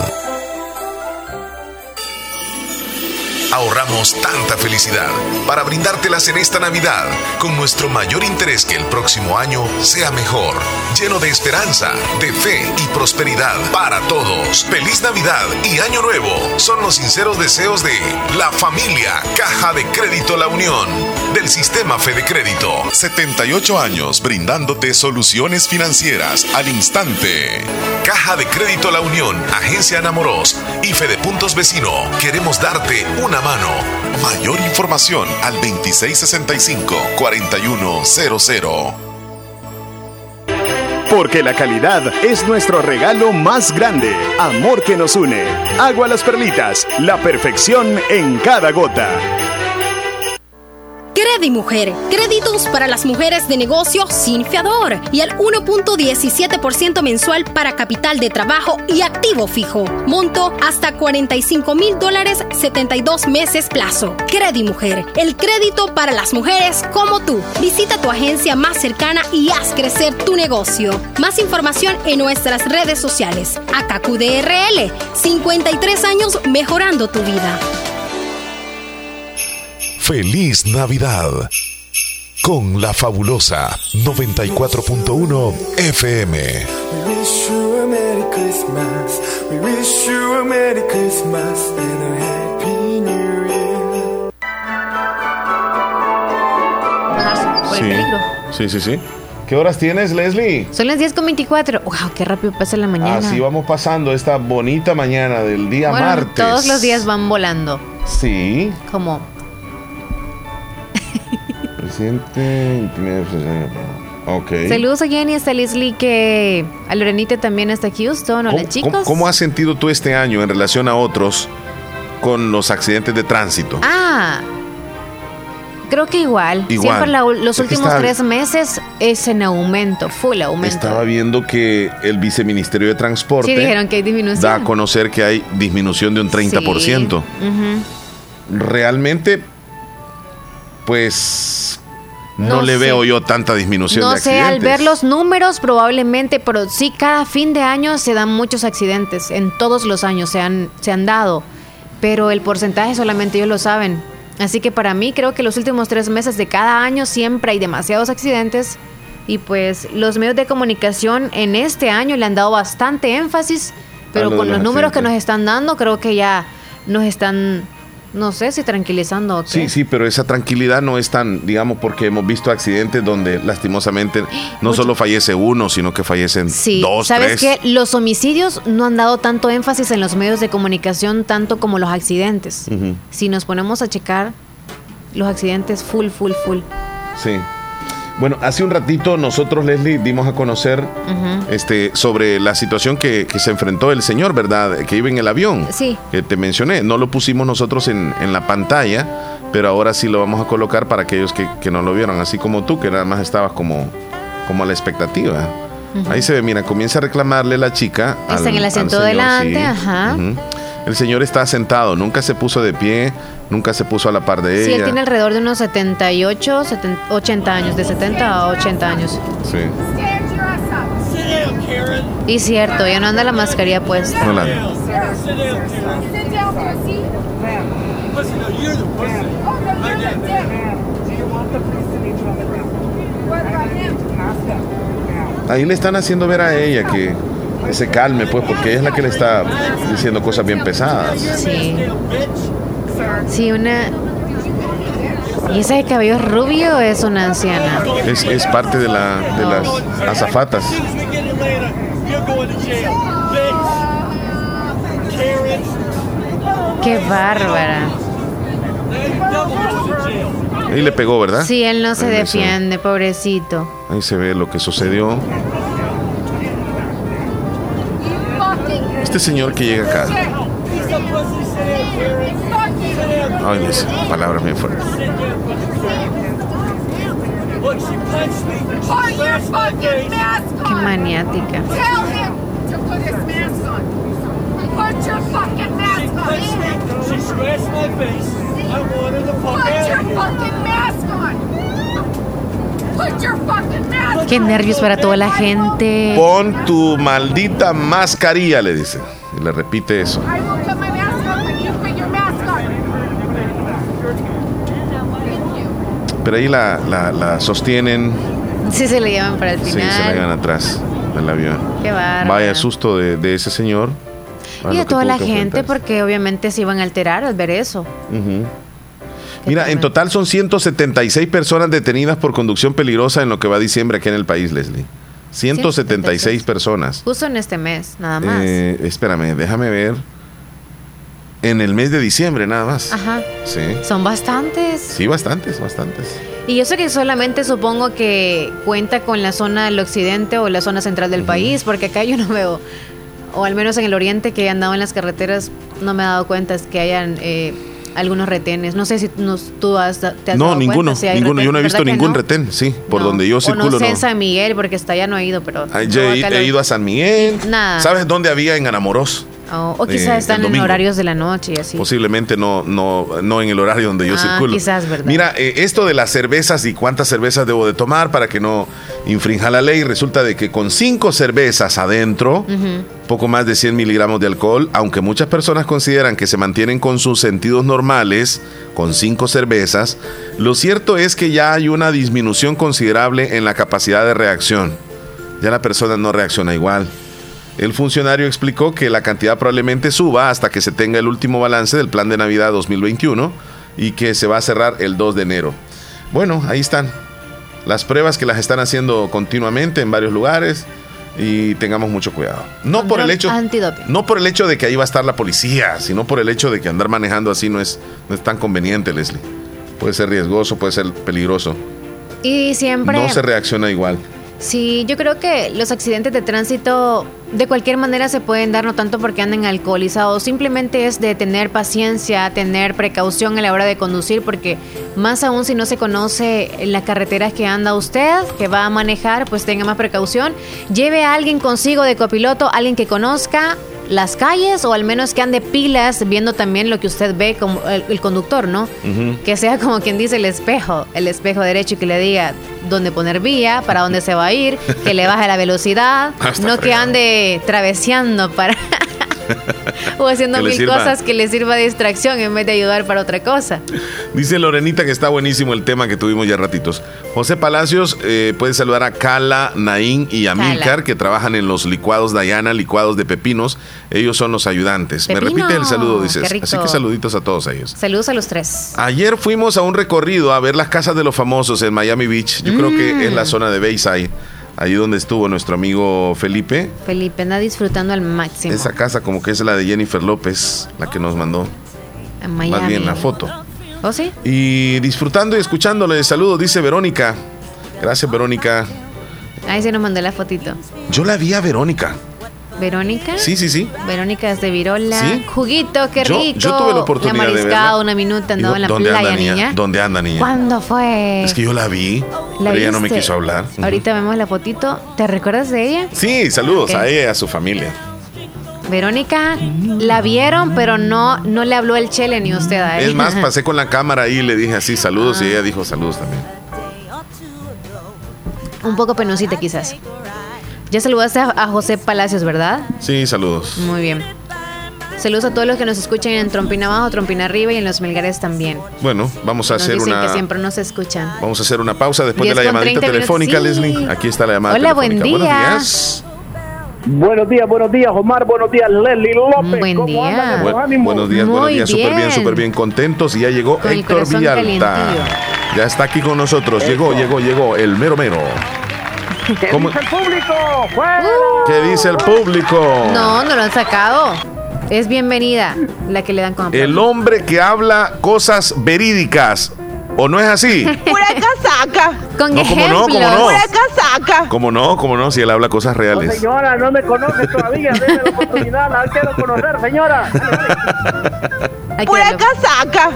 Oh. Ahorramos tanta felicidad para brindártelas en esta Navidad con nuestro mayor interés que el próximo año sea mejor, lleno de esperanza, de fe y prosperidad para todos. Feliz Navidad y Año Nuevo son los sinceros deseos de la familia Caja de Crédito La Unión del Sistema Fede Crédito. 78 años brindándote soluciones financieras al instante. Caja de Crédito La Unión, Agencia Enamoros y Fede Puntos Vecino. Queremos darte una mano. Mayor información al 2665-4100. Porque la calidad es nuestro regalo más grande. Amor que nos une. Agua las perlitas. La perfección en cada gota. Credimujer, créditos para las mujeres de negocio sin fiador y al 1.17% mensual para capital de trabajo y activo fijo. Monto hasta 45 mil dólares, 72 meses plazo. Credimujer, el crédito para las mujeres como tú. Visita tu agencia más cercana y haz crecer tu negocio. Más información en nuestras redes sociales. AKQDRL, 53 años mejorando tu vida. Feliz Navidad con la fabulosa 94.1 FM. We wish you a Merry Christmas. We wish you a Merry Christmas and a Happy New Year. Por el Sí. peligro. Sí, sí, sí. ¿Qué horas tienes, Leslie? Son las 10 con 24. ¡Wow! ¡Qué rápido pasa la mañana! Así vamos pasando esta bonita mañana del día bueno, martes. todos los días van volando. Sí. Como Presidente. Ok. Saludos a Jenny, hasta Leslie, que a Lorenita también hasta Houston. Hola, ¿Cómo, chicos. cómo- cómo has sentido tú este año en relación a otros con los accidentes de tránsito? Ah, creo que igual. Igual. Siempre la- los Es últimos está- tres meses es en aumento, full aumento. Estaba viendo que el viceministerio de Transporte Sí, dijeron que hay disminución. da a conocer que hay disminución de un 30%. Ujú. Realmente, pues no, No le sé. veo yo tanta disminución No de sé, accidentes. al ver los números probablemente, pero sí cada fin de año se dan muchos accidentes. En todos los años se han, se han dado. Pero el porcentaje solamente ellos lo saben. Así que para mí creo que los últimos tres meses de cada año siempre hay demasiados accidentes. Y pues los medios de comunicación en este año le han dado bastante énfasis. Pero lo con los los números que nos están dando creo que ya nos están, no sé si tranquilizando o qué. Sí, sí, pero esa tranquilidad no es tan, digamos, porque hemos visto accidentes donde lastimosamente no Mucho- solo fallece uno, sino que fallecen Sí, dos, ¿sabes tres. qué? Los homicidios no han dado tanto énfasis en los medios de comunicación tanto como los accidentes. Si nos ponemos a checar los accidentes full, full, full. Sí. Bueno, hace un ratito nosotros, Leslie, dimos a conocer este, sobre la situación que, que se enfrentó el señor, ¿verdad? Que iba en el avión. Sí. Que te mencioné. No lo pusimos nosotros en, en la pantalla, pero ahora sí lo vamos a colocar para aquellos que, que no lo vieron, así como tú, que nada más estabas como, como a la expectativa. Ahí se ve, mira, comienza a reclamarle la chica. Está en el asiento señor, delante, sí. ajá. El señor está sentado, nunca se puso de pie, nunca se puso a la par de Sí, ella. él tiene alrededor de unos 78, 70, 80 años, de 70 a 80 años. Sí. Y cierto, ya no anda la mascarilla puesta. No la- Ahí le están haciendo ver a ella que, que se calme, pues, porque ella es la que le está diciendo cosas bien pesadas. Sí. Sí, una... ¿Y esa de cabello rubio es una anciana? Es, es parte de, la, de las azafatas. Qué bárbara. Ahí le pegó, ¿verdad? Sí, él no se Ahí se- defiende, pobrecito. Ahí se ve lo que sucedió. Este señor que llega acá. Ay, dice palabras bien fuertes. Qué maniática. Qué nervios para toda la gente. Pon tu maldita mascarilla, le dice. Y le repite eso. Pero ahí la, la- la sostienen, Sí se le llevan para el sí, final. se la llevan atrás del avión. Qué bárbaro. Vaya susto de, de ese señor. a Y a que toda la gente, porque obviamente se iban a alterar al ver eso. Mira, en total son 176 personas detenidas por conducción peligrosa en lo que va diciembre aquí en el país, Leslie. 176 personas. Justo en este mes, nada más. Eh, espérame, déjame ver. En el mes de diciembre, nada más. Ajá. Sí. Son bastantes. Sí, bastantes, bastantes. Y yo sé que solamente supongo que cuenta con la zona del occidente o la zona central del país, porque acá yo no veo, o al menos en el oriente que he andado en las carreteras, no me he dado cuenta es que hayan eh, algunos retenes. No sé si nos- tú has, te has No, dado ninguno, cuenta si hay ninguno. Yo no he retenes, visto ¿verdad que ningún no? retén, sí. Por No. donde yo O circulo, no sé no. en San Miguel, porque hasta allá no he ido, pero... Ah, Yo no, he, he ido a San Miguel. Nada. ¿Sabes dónde había en Anamoros? O, o quizás están en horarios de la noche y así. Posiblemente no, no, no en el horario donde yo Ah, circulo. quizás, ¿verdad? Mira, eh, esto de las cervezas y cuántas cervezas debo de tomar para que no infrinja la ley, resulta de que con cinco cervezas adentro, poco más de 100 miligramos de alcohol, aunque muchas personas consideran que se mantienen con sus sentidos normales, con cinco cervezas, lo cierto es que ya hay una disminución considerable en la capacidad de reacción. Ya la persona no reacciona igual. El funcionario explicó que la cantidad probablemente suba hasta que se tenga el último balance del plan de Navidad 2021 y que se va a cerrar el 2 de enero. Bueno, ahí están las pruebas que las están haciendo continuamente en varios lugares y tengamos mucho cuidado. No por el hecho Antidoping. no por el hecho de que ahí va a estar la policía, sino por el hecho de que andar manejando así no es, no es tan conveniente, Leslie. Puede ser riesgoso, puede ser peligroso. Y siempre... No se reacciona igual. Sí, yo creo que los accidentes de tránsito de cualquier manera se pueden dar, no tanto porque anden alcoholizados, simplemente es de tener paciencia, tener precaución a la hora de conducir, porque más aún si no se conoce las carreteras que anda usted, que va a manejar, pues tenga más precaución. Lleve a alguien consigo de copiloto, alguien que conozca las calles o al menos que ande pilas viendo también lo que usted ve como el, el conductor, ¿no? Que sea como quien dice el espejo, el espejo derecho y que le diga dónde poner vía, para dónde se va a ir, que le baje la velocidad, Ah, no que ande traveseando para o haciendo mil sirva. cosas que le sirva de distracción en vez de ayudar para otra cosa. Dice Lorenita que está buenísimo el tema que tuvimos ya ratitos. José Palacios eh, puede saludar a Cala, Naín y Amílcar que trabajan en los licuados Dayana, licuados de pepinos. Ellos son los ayudantes. Me repite el saludo, dices. Así que saluditos a todos ellos. Saludos a los tres. Ayer fuimos a un recorrido a ver las casas de los famosos en Miami Beach. Yo creo Mm. que es la zona de Bayside, ahí donde estuvo nuestro amigo Felipe. Felipe anda disfrutando al máximo. Esa casa como que es la de Jennifer López, la que nos mandó. Miami. Más bien la foto. ¿Oh, sí? Y disfrutando y escuchándole, saludos, dice Verónica. Gracias, Verónica. Ahí se nos mandó la fotito. Yo la vi a Verónica. ¿Verónica? Sí, sí, sí. Verónica es de Virola. Sí. Juguito, qué rico. yo tuve la oportunidad de mariscada, verla. una minuta, andaba en la ¿Dónde playa, anda, niña? niña. ¿Dónde anda, niña? ¿Cuándo fue? Es que yo la vi, ¿La pero ella no me quiso hablar. Ahorita vemos la fotito. ¿Te recuerdas de ella? Sí, saludos a ella y a su familia. Verónica, la vieron, pero no, no le habló el chele ni usted a ella. Es más, pasé con la cámara ahí y le dije así, saludos, y Ah. ella dijo saludos también. Un poco penosita quizás. Ya saludaste a, a José Palacios, ¿verdad? Sí, saludos. Muy bien. Saludos a todos los que nos escuchan en Trompina Abajo, Trompina Arriba y en Los Melgares también. Bueno, vamos a Nos hacer dicen que una siempre nos escuchan. vamos a hacer una pausa después de 10 la llamadita 30 telefónica. Sí. Leslie. Aquí está la llamada Hola, buen día. Buenos días. Buenos días, buenos días, Omar. Buenos días, Leslie López. Buen ¿Cómo día. andan Bu- esos ánimos? buenos días, buenos Muy días, súper bien, súper bien, contentos. Y ya llegó Con Héctor Villalta. calientillo. Ya está aquí con nosotros. Llegó, llegó, llegó, el mero mero. ¿Qué ¿Cómo- dice el público? ¡Fuera! ¿Qué dice el público? No, no lo han sacado. Es bienvenida la que le dan con. El hombre que habla cosas verídicas. ¿O no es así? Pura casaca. Con No, ¿cómo no? ¿Cómo no? Pura casaca. ¿Cómo no? ¿Cómo no? Si él habla cosas No, reales. señora, no me conoce todavía. Deme la oportunidad. La quiero conocer, señora. Pura casaca.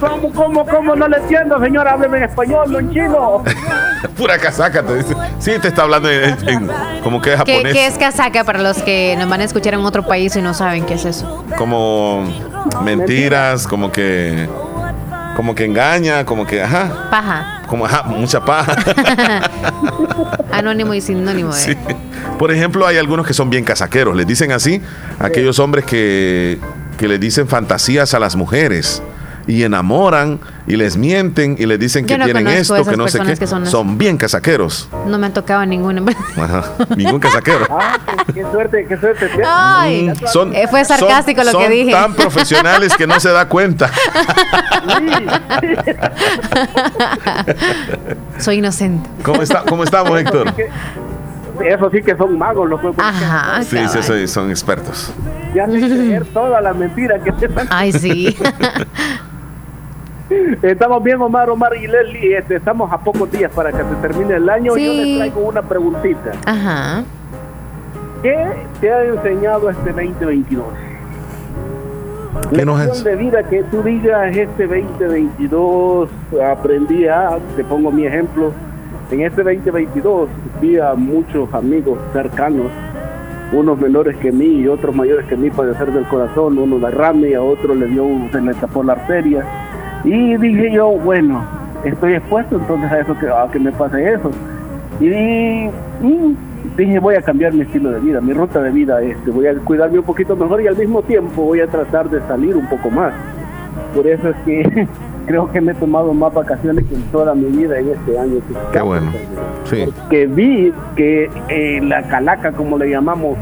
¿Cómo, cómo, cómo? No le entiendo, señora. Hábleme en español, no en chino. Pura casaca, te dice. Sí, te está hablando en, en- como que es ¿Qué, japonés. qué es casaca para los que nos van a escuchar en otro país y no saben qué es eso? Como mentiras, como que. Como que engaña, como que, ajá. Paja. Como, ajá, mucha paja. Anónimo y sinónimo. ¿eh? Sí. Por ejemplo, hay algunos que son bien casaqueros. Les dicen así aquellos hombres que, que le dicen fantasías a las mujeres. Y enamoran y les mienten y les dicen que no tienen esto, esas que no sé qué. que son son bien casaqueros. No me han tocado ninguno. Ajá, ningún casaquero. Ah, qué, qué suerte, qué suerte. Ay, Mm, son, eh, fue sarcástico son- lo que son dije. tan profesionales que no se da cuenta. Soy inocente. ¿Cómo, está, cómo estamos, Héctor? Eso sí que son magos los juegos. Ajá, Sí, sí, sí, son expertos. Ya sé creer todas las mentiras que te. Ay, sí. Estamos bien, Omar, Omar y Leslie. Este, estamos a pocos días para que se termine el año. Sí. Yo les traigo una preguntita. Ajá. ¿Qué te ha enseñado este 2022? ¿Qué nos Lección de vida que tú digas este 2022 aprendí a, te pongo mi ejemplo, en este 2022 vi a muchos amigos cercanos, unos menores que mí y otros mayores que mí padecer del corazón, uno derrame, a otro le dio, se le tapó la arteria y dije yo, bueno, estoy expuesto entonces a eso que, a que me pase eso y dije voy a cambiar mi estilo de vida, mi ruta de vida, este, voy a cuidarme un poquito mejor y al mismo tiempo voy a tratar de salir un poco más. Por eso es que creo que me he tomado más vacaciones que en toda mi vida en este año. Qué bueno. Sí. Que vi que eh, la calaca, como le llamamos,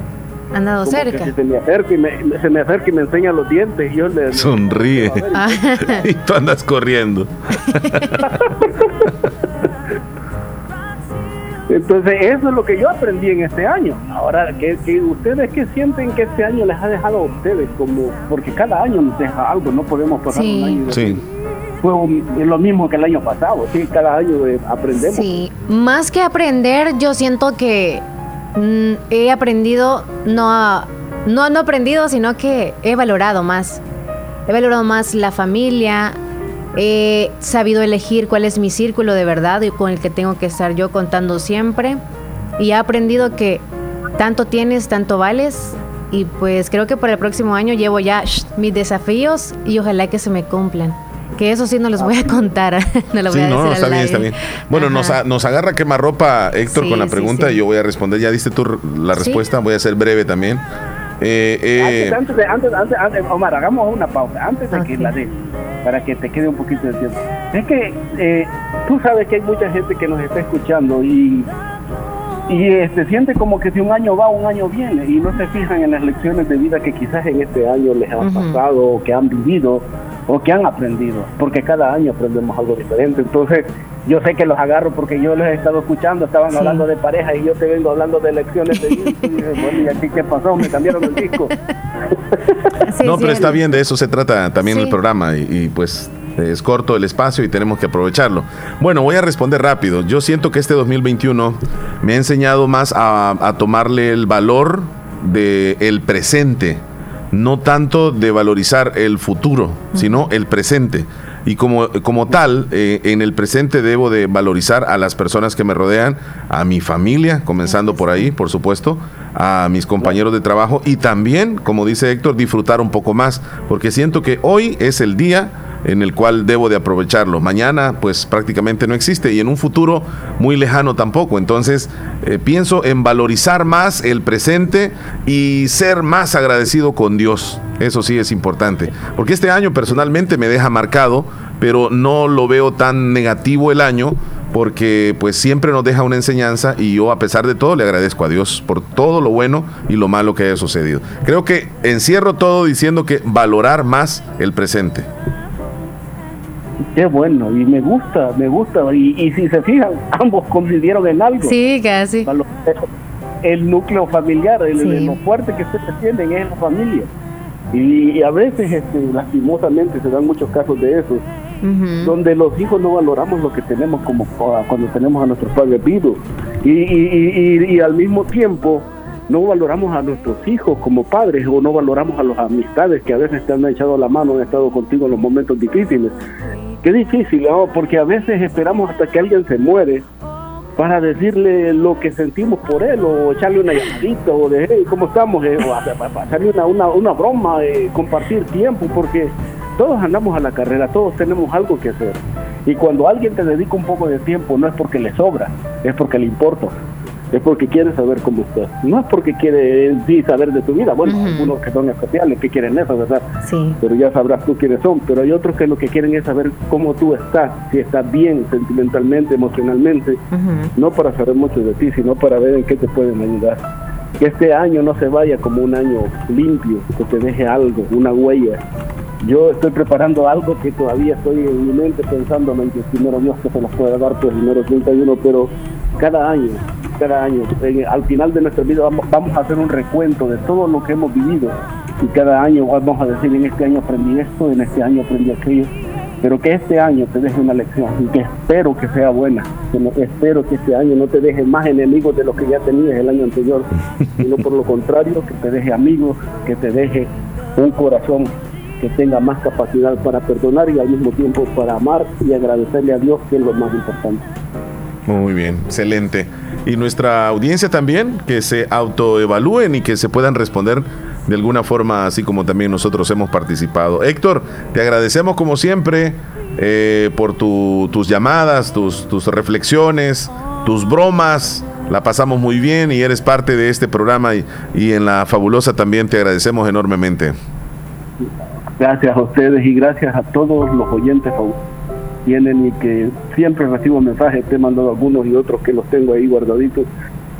Han dado como que cerca. si se me acerca y me, se me acerca y me enseña los dientes y yo le Sonríe. Ah. y tú andas corriendo. Entonces, eso es lo que yo aprendí en este año. Ahora, que, ustedes qué sienten que este año les ha dejado a ustedes? como Porque cada año nos deja algo, no podemos pasar Sí. un año. Sí. Fue lo mismo que el año pasado, sí, cada año eh, aprendemos. Sí, más que aprender, yo siento que he aprendido, no, no, no aprendido, sino que he valorado más. He valorado más la familia, he sabido elegir cuál es mi círculo de verdad y con el que tengo que estar yo contando siempre. Y he aprendido que tanto tienes, tanto vales. Y pues creo que para el próximo año llevo ya shh, mis desafíos y ojalá que se me cumplan. Que eso sí no los voy a contar, no lo voy Sí, a decir no, al está bien, está bien. Bueno, nos, a- nos agarra quemarropa Héctor Sí, con la pregunta sí. y yo voy a responder. Ya diste tú r- la Sí. respuesta, voy a ser breve también. Eh, eh, Antes, antes, de- antes, antes, antes, Omar, hagamos una pausa, antes de que la des, para que te quede un poquito de tiempo. Es que eh, tú sabes que hay mucha gente que nos está escuchando y, y este, siente como que si un año va, un año viene, y no se fijan en las lecciones de vida que quizás en este año les han pasado, o que han vivido, o que han aprendido, porque cada año aprendemos algo diferente. Entonces, yo sé que los agarro porque yo los he estado escuchando, estaban Sí. hablando de pareja y yo te vengo hablando de lecciones de. Y bueno, ¿y aquí qué pasó? Me cambiaron el disco. no, pero está bien, de eso se trata también Sí. el programa y, y, pues es corto el espacio y tenemos que aprovecharlo. Bueno, voy a responder rápido. Yo siento que este 2021 me ha enseñado más a, a tomarle el valor del el presente, no tanto de valorizar el futuro, sino el presente. Y como, como tal, eh, en el presente debo de valorizar a las personas que me rodean, a mi familia, comenzando por ahí, por supuesto, a mis compañeros de trabajo y también, como dice Héctor, disfrutar un poco más, porque siento que hoy es el día en el cual debo de aprovecharlo. Mañana pues prácticamente no existe y en un futuro muy lejano tampoco. Entonces eh, pienso en valorizar más el presente y ser más agradecido con Dios. Eso sí es importante. Porque este año personalmente me deja marcado, pero no lo veo tan negativo el año porque pues siempre nos deja una enseñanza y yo a pesar de todo le agradezco a Dios por todo lo bueno y lo malo que haya sucedido. Creo que encierro todo diciendo que valorar más el presente. Qué bueno, y me gusta, me gusta. Y, y si se fijan, ambos coincidieron en algo. Sí, casi. El núcleo familiar, el, Sí. lo fuerte que ustedes tienen es la familia. Y, y a veces, este, lastimosamente, se dan muchos casos de eso, donde los hijos no valoramos lo que tenemos como ah, cuando tenemos a nuestros padres vivos. Y, y, y, y- al mismo tiempo, no valoramos a nuestros hijos como padres o no valoramos a las amistades que a veces te han echado la mano, han estado contigo en los momentos difíciles. Qué difícil, ¿no? porque a veces esperamos hasta que alguien se muere para decirle lo que sentimos por él o echarle una llamadita o de hey, ¿cómo estamos? Eh, o hacerle una, una, una broma, eh, compartir tiempo, porque todos andamos a la carrera, todos tenemos algo que hacer. Y cuando alguien te dedica un poco de tiempo no es porque le sobra, es porque le importa. es porque quiere saber cómo estás. No es porque quiere en sí saber de tu vida. Bueno, hay algunos que son especiales que quieren eso, ¿verdad? Sí. Pero ya sabrás tú quiénes son. Pero hay otros que lo que quieren es saber cómo tú estás, si estás bien sentimentalmente, emocionalmente, no para saber mucho de ti, sino para ver en qué te pueden ayudar. Que este año no se vaya como un año limpio, que te deje algo, una huella. Yo estoy preparando algo que todavía estoy en mi mente pensando en que primero Dios que se nos pueda dar pues primero 31, pero cada año, cada año, al final de nuestra vida vamos, a hacer un recuento de todo lo que hemos vivido. Y cada año vamos a decir en este año aprendí esto, en este año aprendí aquello, pero que este año te deje una lección y que espero que sea buena, que espero que este año no te deje más enemigos de los que ya tenías el año anterior, sino por lo contrario, que te deje amigos, que te deje un corazón que tenga más capacidad para perdonar y al mismo tiempo para amar y agradecerle a Dios, que es lo más importante. Muy bien, excelente. Y nuestra audiencia también, que se autoevalúen y que se puedan responder de alguna forma, así como también nosotros hemos participado. Héctor, te agradecemos como siempre eh, por tu- tus llamadas, tus, tus reflexiones, tus bromas. La pasamos muy bien y eres parte de este programa y, y en la fabulosa también te agradecemos enormemente. Gracias a ustedes y gracias a todos los oyentes que tienen y que siempre recibo mensajes, te he mandado algunos y otros que los tengo ahí guardaditos.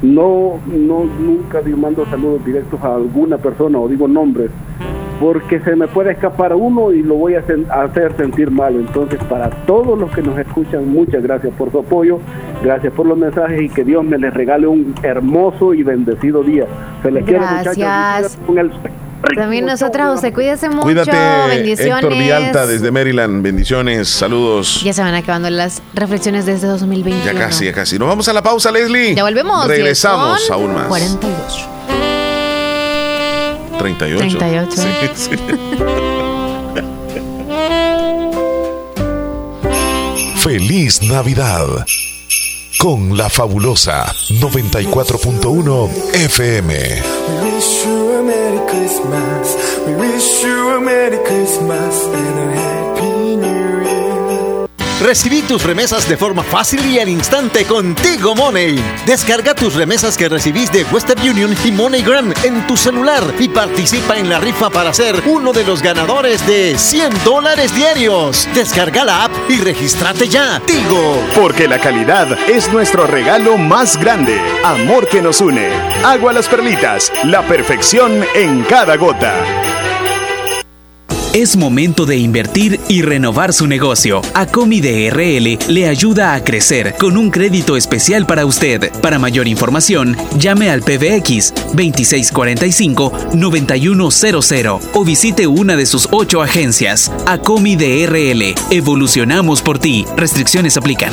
No, no, nunca digo, mando saludos directos a alguna persona o digo nombres, porque se me puede escapar uno y lo voy a hacer sentir mal. Entonces, para todos los que nos escuchan, muchas gracias por su apoyo, gracias por los mensajes y que Dios me les regale un hermoso y bendecido día. Se les quiere, muchachos. Con el También nosotras, usted cuídese mucho. Cuídate, bendiciones. Héctor Vialta desde Maryland. Bendiciones, saludos. Ya se van acabando las reflexiones desde 2021. Ya casi, ya casi. Nos vamos a la pausa, Leslie. Ya volvemos. Regresamos aún más. 42. 38. 38. Sí, sí. Feliz Navidad con la fabulosa 94.1 FM. We wish you a Merry Christmas. We wish you a Merry Christmas and a. Recibí tus remesas de forma fácil y al instante contigo Money. Descarga tus remesas que recibís de Western Union y MoneyGram en tu celular y participa en la rifa para ser uno de los ganadores de 100 dólares diarios. Descarga la app y regístrate ya. Tigo. Porque la calidad es nuestro regalo más grande. Amor que nos une. Agua las perlitas. La perfección en cada gota. Es momento de invertir y renovar su negocio. Acomi DRL le ayuda a crecer con un crédito especial para usted. Para mayor información, llame al PBX 2645-9100 o visite una de sus ocho agencias. Acomi DRL. Evolucionamos por ti. Restricciones aplican.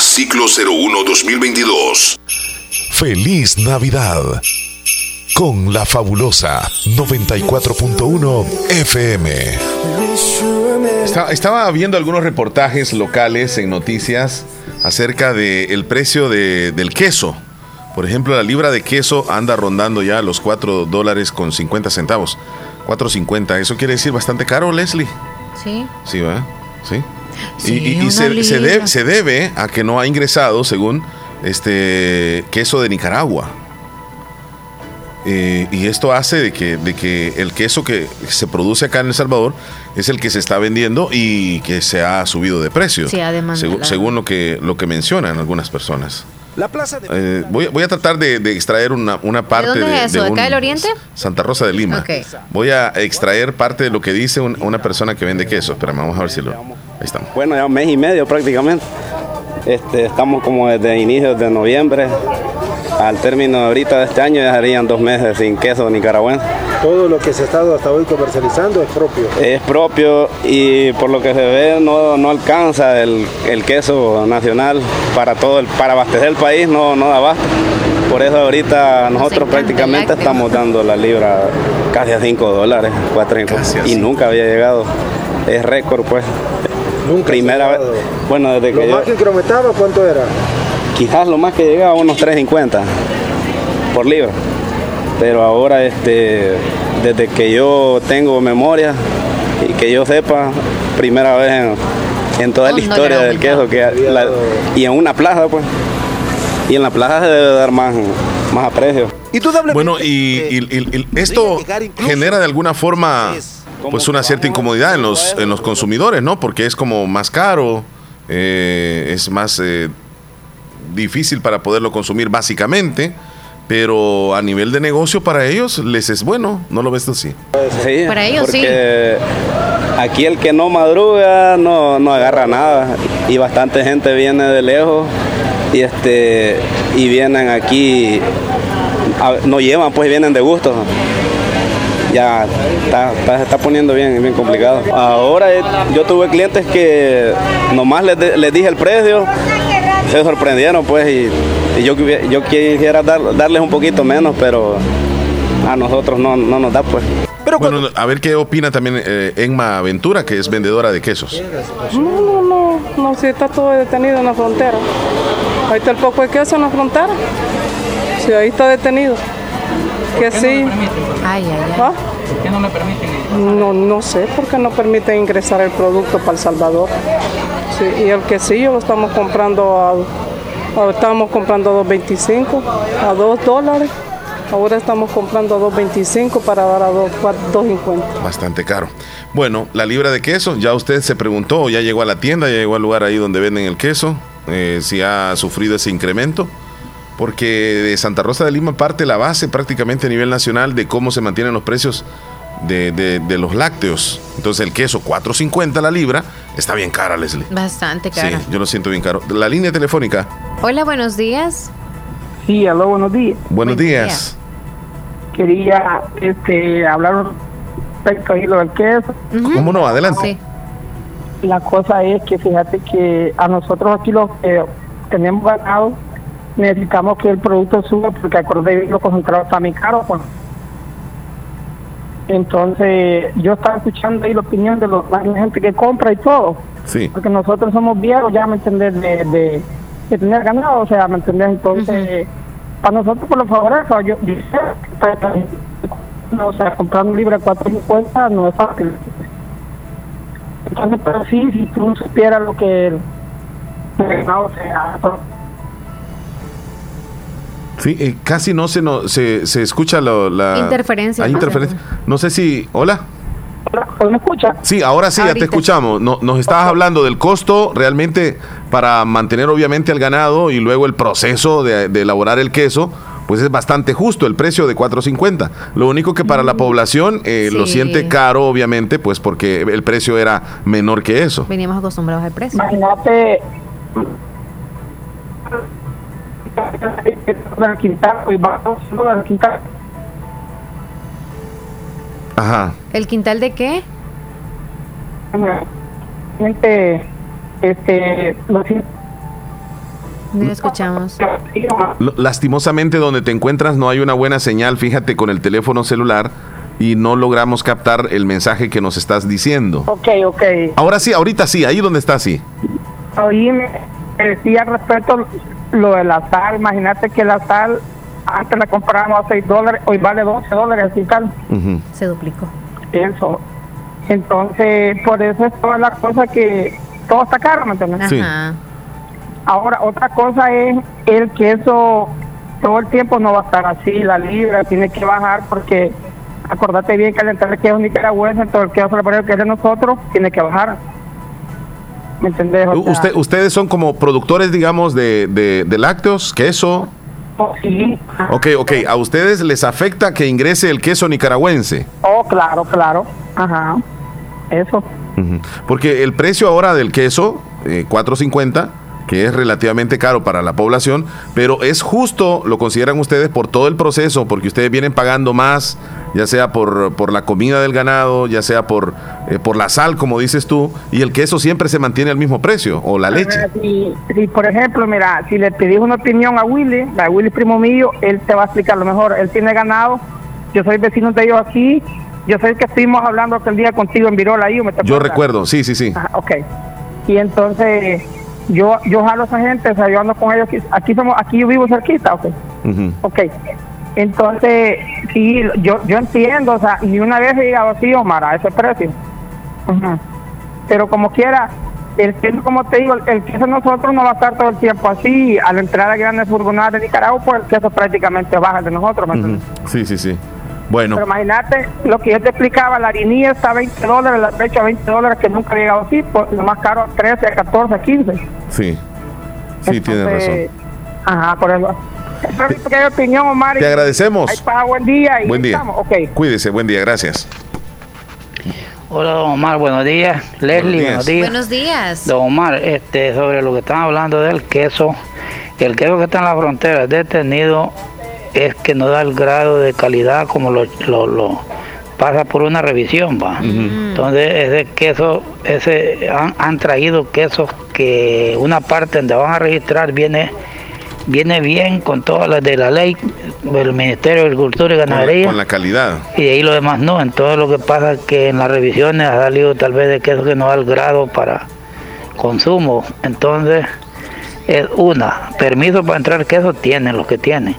ciclo 01-2022. Feliz Navidad. con la fabulosa 94.1 FM. Está- estaba viendo algunos reportajes locales en noticias acerca del precio de- del queso. Por ejemplo, la libra de queso anda rondando ya los 4 dólares con 50 centavos. 4.50. Eso quiere decir bastante caro, Leslie. Sí. Sí, ¿verdad? Sí. Sí, y y- y una se, se debe, se debe a que no ha ingresado, según este queso de Nicaragua. Eh, y esto hace de que, de que el queso que se produce acá en El Salvador es el que se está vendiendo y que se ha subido de precio. Sí, ha demandado. Según, según lo que lo que mencionan algunas personas. La plaza de... Eh, voy, voy a tratar de, de extraer una, una parte dónde de, es eso? ¿De un- acá del Oriente? Santa Rosa de Lima. Voy a extraer parte de lo que dice un- una persona que vende queso. Espérame, vamos a ver si lo. Ahí estamos. Bueno, ya un mes y medio prácticamente. Este, estamos como desde inicios de noviembre. Al término ahorita de este año ya serían dos meses sin queso nicaragüense. Todo lo que se ha estado hasta hoy comercializando es propio. Es propio y por lo que se ve no, no alcanza el, el queso nacional para todo el, para abastecer el país, no, no da abasto. Por eso ahorita nosotros prácticamente estamos dando la libra casi a 5 dólares, cuatro y, y nunca había llegado. Es récord pues. Nunca. Primera vez. Bueno, desde Lo que yo, más que incrementaba, ¿cuánto era? quizás lo más que llegaba unos 3.50 por libra. Pero ahora este desde que yo tengo memoria y que yo sepa, primera vez en, en toda la historia del queso que la- y en una plaza pues. Y en la plaza se debe dar más, más aprecio. Y tú Bueno, y, y- y- y esto genera de alguna forma pues una cierta incomodidad en los, en los consumidores, ¿no? Porque es como más caro, eh, es más eh, difícil para poderlo consumir básicamente, pero a nivel de negocio para ellos les es bueno, ¿no lo ves tú así? Sí, Para ellos, sí. aquí el que no madruga no, no agarra nada y bastante gente viene de lejos y este y vienen aquí a- no llevan pues vienen de gusto ya está, está- se está poniendo bien bien complicado ahora eh, yo tuve clientes que nomás les, de- les dije el precio se sorprendieron pues y, y yo, yo quisiera dar- darles un poquito menos pero a nosotros no, no nos da pues bueno, a ver qué opina también eh, Enma Ventura, que es vendedora de quesos. No, no, no, no, si está todo detenido en la frontera. Ahí está el poco de queso en la frontera. Sí, ahí está detenido. Que sí. Ay, ay, ¿Ah? ¿Por qué no le permiten? No, no sé, por qué no permiten ingresar el producto para El Salvador. Sí, y el quesillo lo estamos comprando a, a- estábamos comprando a 2.25, a 2 dólares. Ahora estamos comprando a 2.25 para dar a 2 2.50. Bastante caro. Bueno, la libra de queso, ya usted se preguntó, ya llegó a la tienda, ya llegó al lugar ahí donde venden el queso, eh, si ha sufrido ese incremento, porque de Santa Rosa de Lima parte la base prácticamente a nivel nacional de cómo se mantienen los precios de, de- de los lácteos. Entonces el queso 4.50 la libra está bien cara, Leslie. Bastante Sí, cara. yo lo siento bien caro. La línea telefónica, Hola, buenos días. Sí, aló, buenos días. buenos días. Quería este, hablar respecto a lo del queso. ¿Cómo no? Adelante. La cosa es que fíjate que a nosotros aquí los que tenemos ganado necesitamos que el producto suba porque acordé lo concentrado está muy caro. Pues. Entonces yo estaba escuchando ahí la opinión de los, la gente que compra y todo. Sí. Porque nosotros somos viejos ya, ¿me entendés? De, de, de tener ganado, o sea, ¿me entendés? Entonces, para nosotros por lo favorable, yo, yo sé que, no, o sea, comprar un libro a 4.50 no es fácil. Entonces, pero sí, si tú supieras lo que el ganado, Sí, eh, casi no se, no, se, se escucha lo- la... Interferencia. Hay interferencia. No sé si... Hola. ¿me escucha? Sí, ahora sí, ya te escuchamos. No, nos estabas hablando del costo realmente para mantener obviamente al ganado y luego el proceso de, de elaborar el queso, pues es bastante justo el precio de 4.50. Lo único que para la población eh, lo siente caro obviamente, pues porque el precio era menor que eso. Veníamos acostumbrados al precio. Imagínate quintal Ajá. ¿El quintal de qué? gente este lo siento No escuchamos. Lastimosamente donde te encuentras no hay una buena señal, fíjate con el teléfono celular y no logramos captar el mensaje que nos estás diciendo. Ok, ok. Ahora sí, ahorita sí, ahí donde está sí. Oíme, me decía respecto lo de la sal. Imagínate que la sal antes la comprábamos a 6 dólares, hoy vale 12 dólares y tal. Se duplicó. Eso. Entonces, por eso es toda la cosa que todo está caro, ¿me entiendes? Sí. Ahora, otra cosa es el queso, todo el tiempo no va a estar así, la libra tiene que bajar porque acordate bien que al entrar el queso nicaragüense, todo el queso salvadoreño que es de nosotros, tiene que bajar. ¿Me entendés? O U- sea, Usted, ustedes son como productores, digamos, de, de- de lácteos, queso. oh, sí. Ok, ok. ¿A ustedes les afecta que ingrese el queso nicaragüense? Oh, claro, claro. Ajá. Eso. Porque el precio ahora del queso, eh, 4.50, que es relativamente caro para la población, pero es justo, lo consideran ustedes, por todo el proceso, porque ustedes vienen pagando más, ya sea por, por la comida del ganado, ya sea por, eh, por la sal, como dices tú, y el queso siempre se mantiene al mismo precio, o la leche. Si, si, por ejemplo, mira, si le pedís una opinión a Willy, a Willy primo mío, él te va a explicar lo mejor. Él tiene ganado, yo soy vecino de ellos aquí, yo sé que estuvimos hablando aquel día contigo en Virola ahí, ¿me te Yo recuerdo, sí, sí, sí. Ajá, ok. Y entonces, yo yo jalo a esa gente, o sea, yo ando con ellos, aquí, aquí somos, aquí yo vivo cerquita, ok. Ujú. Ok. Entonces, sí, yo, yo entiendo, o sea, ni una vez he llegado así, Omar, a ese precio. Pero como quiera, el queso, como te digo, el queso nosotros no va a estar todo el tiempo así. Al entrar a grandes furgonadas de Nicaragua, pues el queso prácticamente baja el de nosotros. ¿me? Sí, sí, sí. Bueno, Pero imagínate lo que yo te explicaba, la harinilla está a 20 dólares, la pecho a 20 dólares, que nunca ha llegado así, pues lo más caro a 13, a 14, a 15. sí. Sí, tienes razón. Entonces, Ajá, por eso. Es pequeña opinión, Omar. Te agradecemos. Ahí pasa, buen día. Y Buen día. estamos, ok. Cuídese, buen día, gracias. Hola, don Omar, buenos días. Leslie, buenos días. Buenos días. Don Omar, este, sobre lo que están hablando del queso, el queso que está en la frontera detenido es que no da el grado de calidad como lo, lo, lo pasa por una revisión, va. Entonces, ese queso, ese han, han traído quesos que una parte donde van a registrar viene viene bien con todas las de la ley del Ministerio de Agricultura y Ganadería con la calidad. y de ahí lo demás no. Entonces lo que pasa es que en las revisiones ha salido tal vez de queso que no da el grado para consumo. Entonces es una, permiso para entrar queso tienen los que tienen.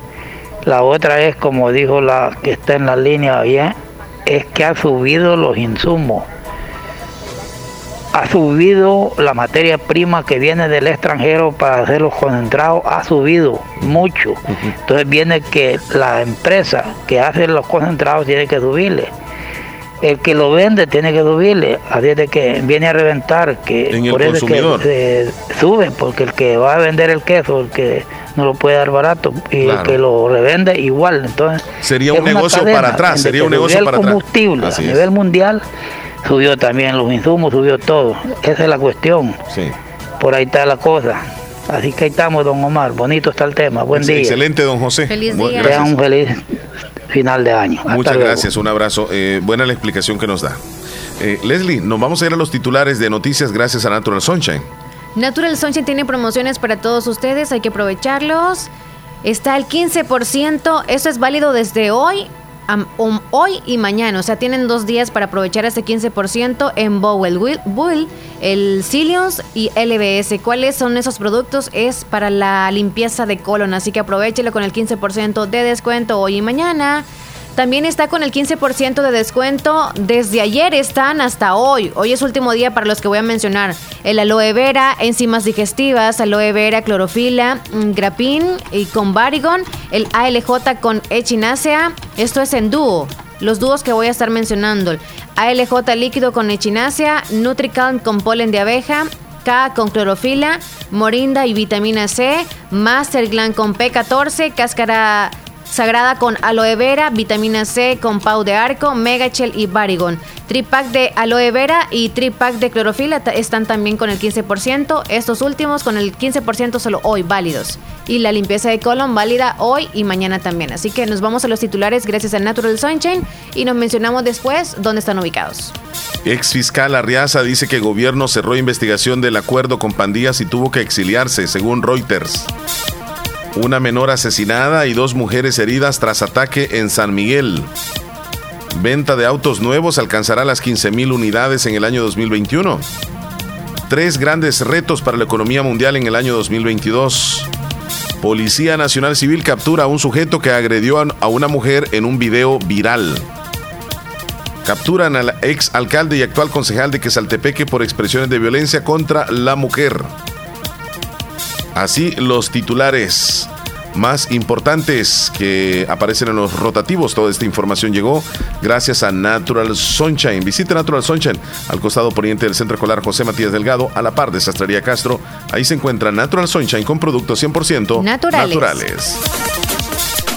La otra es, como dijo la que está en la línea bien, es que ha subido los insumos. Ha subido la materia prima que viene del extranjero para hacer los concentrados, ha subido mucho. Entonces viene que la empresa que hace los concentrados tiene que subirle. El que lo vende tiene que subirle. Así es de que viene a reventar, que En el por eso es consumidor. que se sube, porque el que va a vender el queso, el que no lo puede dar barato, y Claro. el que lo revende igual. Entonces Sería un negocio cadena para atrás, sería un negocio el para atrás. combustible Así a nivel mundial subió también los insumos, subió todo. Esa es la cuestión. Sí. Por ahí está la cosa. Así que ahí estamos, don Omar. Bonito está el tema. Buen día. Excelente, don José. Feliz día. Gracias. un feliz final de año. Hasta Muchas luego. gracias, un abrazo. Eh, buena la explicación que nos da. Eh, Leslie, nos vamos a ir a los titulares de noticias gracias a Natural Sunshine. Natural Sunshine tiene promociones para todos ustedes, hay que aprovecharlos. Está el 15%, esto es válido desde hoy, um, hoy y mañana, o sea, tienen dos días para aprovechar este 15% en Bowel Bull, el Cilios y LBS. ¿Cuáles son esos productos? Es para la limpieza de colon, así que aprovechelo con el 15% de descuento hoy y mañana. También está con el 15% de descuento. Desde ayer están hasta hoy. Hoy es último día para los que voy a mencionar. El aloe vera, enzimas digestivas, aloe vera, clorofila, mm, grapín y con Barigon. El ALJ con echinacea. Esto es en dúo. Los dúos que voy a estar mencionando. ALJ líquido con echinacea, Nutricalm con polen de abeja, K con clorofila, morinda y vitamina C, Masterglan con P14, cáscara Sagrada con aloe vera, vitamina C con pau de arco, megachel y barigon. Tripack de aloe vera y tripack de clorofila están también con el 15%. Estos últimos con el 15% solo hoy válidos. Y la limpieza de colon válida hoy y mañana también. Así que nos vamos a los titulares gracias a Natural Sunshine y nos mencionamos después dónde están ubicados. Ex fiscal Arriaza dice que gobierno cerró investigación del acuerdo con pandillas y tuvo que exiliarse, según Reuters. Una menor asesinada y dos mujeres heridas tras ataque en San Miguel. Venta de autos nuevos alcanzará las 15.000 unidades en el año 2021. Tres grandes retos para la economía mundial en el año 2022. Policía Nacional Civil captura a un sujeto que agredió a una mujer en un video viral. Capturan al ex alcalde y actual concejal de Quesaltepeque por expresiones de violencia contra la mujer. Así los titulares más importantes que aparecen en los rotativos. Toda esta información llegó gracias a Natural Sunshine. Visite Natural Sunshine al costado poniente del Centro Escolar José Matías Delgado, a la par de Sastrería Castro. Ahí se encuentra Natural Sunshine con productos 100% Naturales. naturales.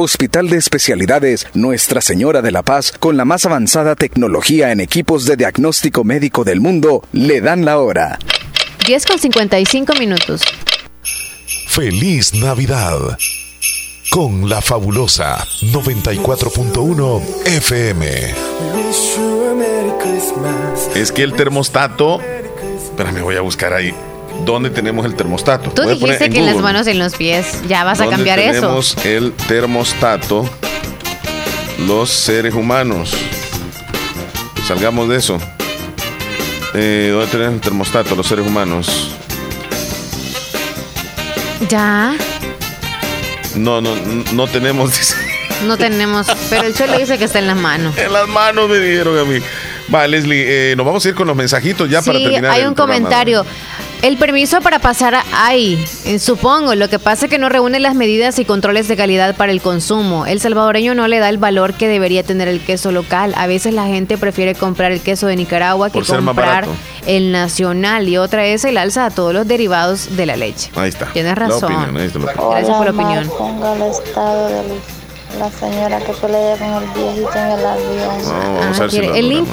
Hospital de Especialidades Nuestra Señora de la Paz, con la más avanzada tecnología en equipos de diagnóstico médico del mundo, le dan la hora. 10 con 55 minutos. Feliz Navidad. Con la fabulosa 94.1 FM. Es que el termostato. Espérame, voy a buscar ahí. ¿Dónde tenemos el termostato? Tú dijiste que en las manos y en los pies. Ya vas a ¿Dónde cambiar eso. tenemos el termostato? Los seres humanos. Salgamos de eso. Eh, ¿Dónde tenemos el termostato? Los seres humanos. Ya. No, no, no tenemos. No tenemos. Pero el suelo dice que está en las manos. En las manos me dijeron a mí. Va, Leslie, eh, nos vamos a ir con los mensajitos ya para terminar. hay el un programa. El permiso para pasar ahí, eh, supongo, lo que pasa es que no reúne las medidas y controles de calidad para el consumo. El salvadoreño no le da el valor que debería tener el queso local. A veces la gente prefiere comprar el queso de Nicaragua que Por comprar el nacional. Y otra es el alza a todos los derivados de la leche. Ahí está. Tienes La razón. opinión, ahí está la opinión. Gracias por la opinión. Ponga el estado de la señora que pelea con el viejito en el avión. No, vamos a Ah, ver si ¿quiere lo el link?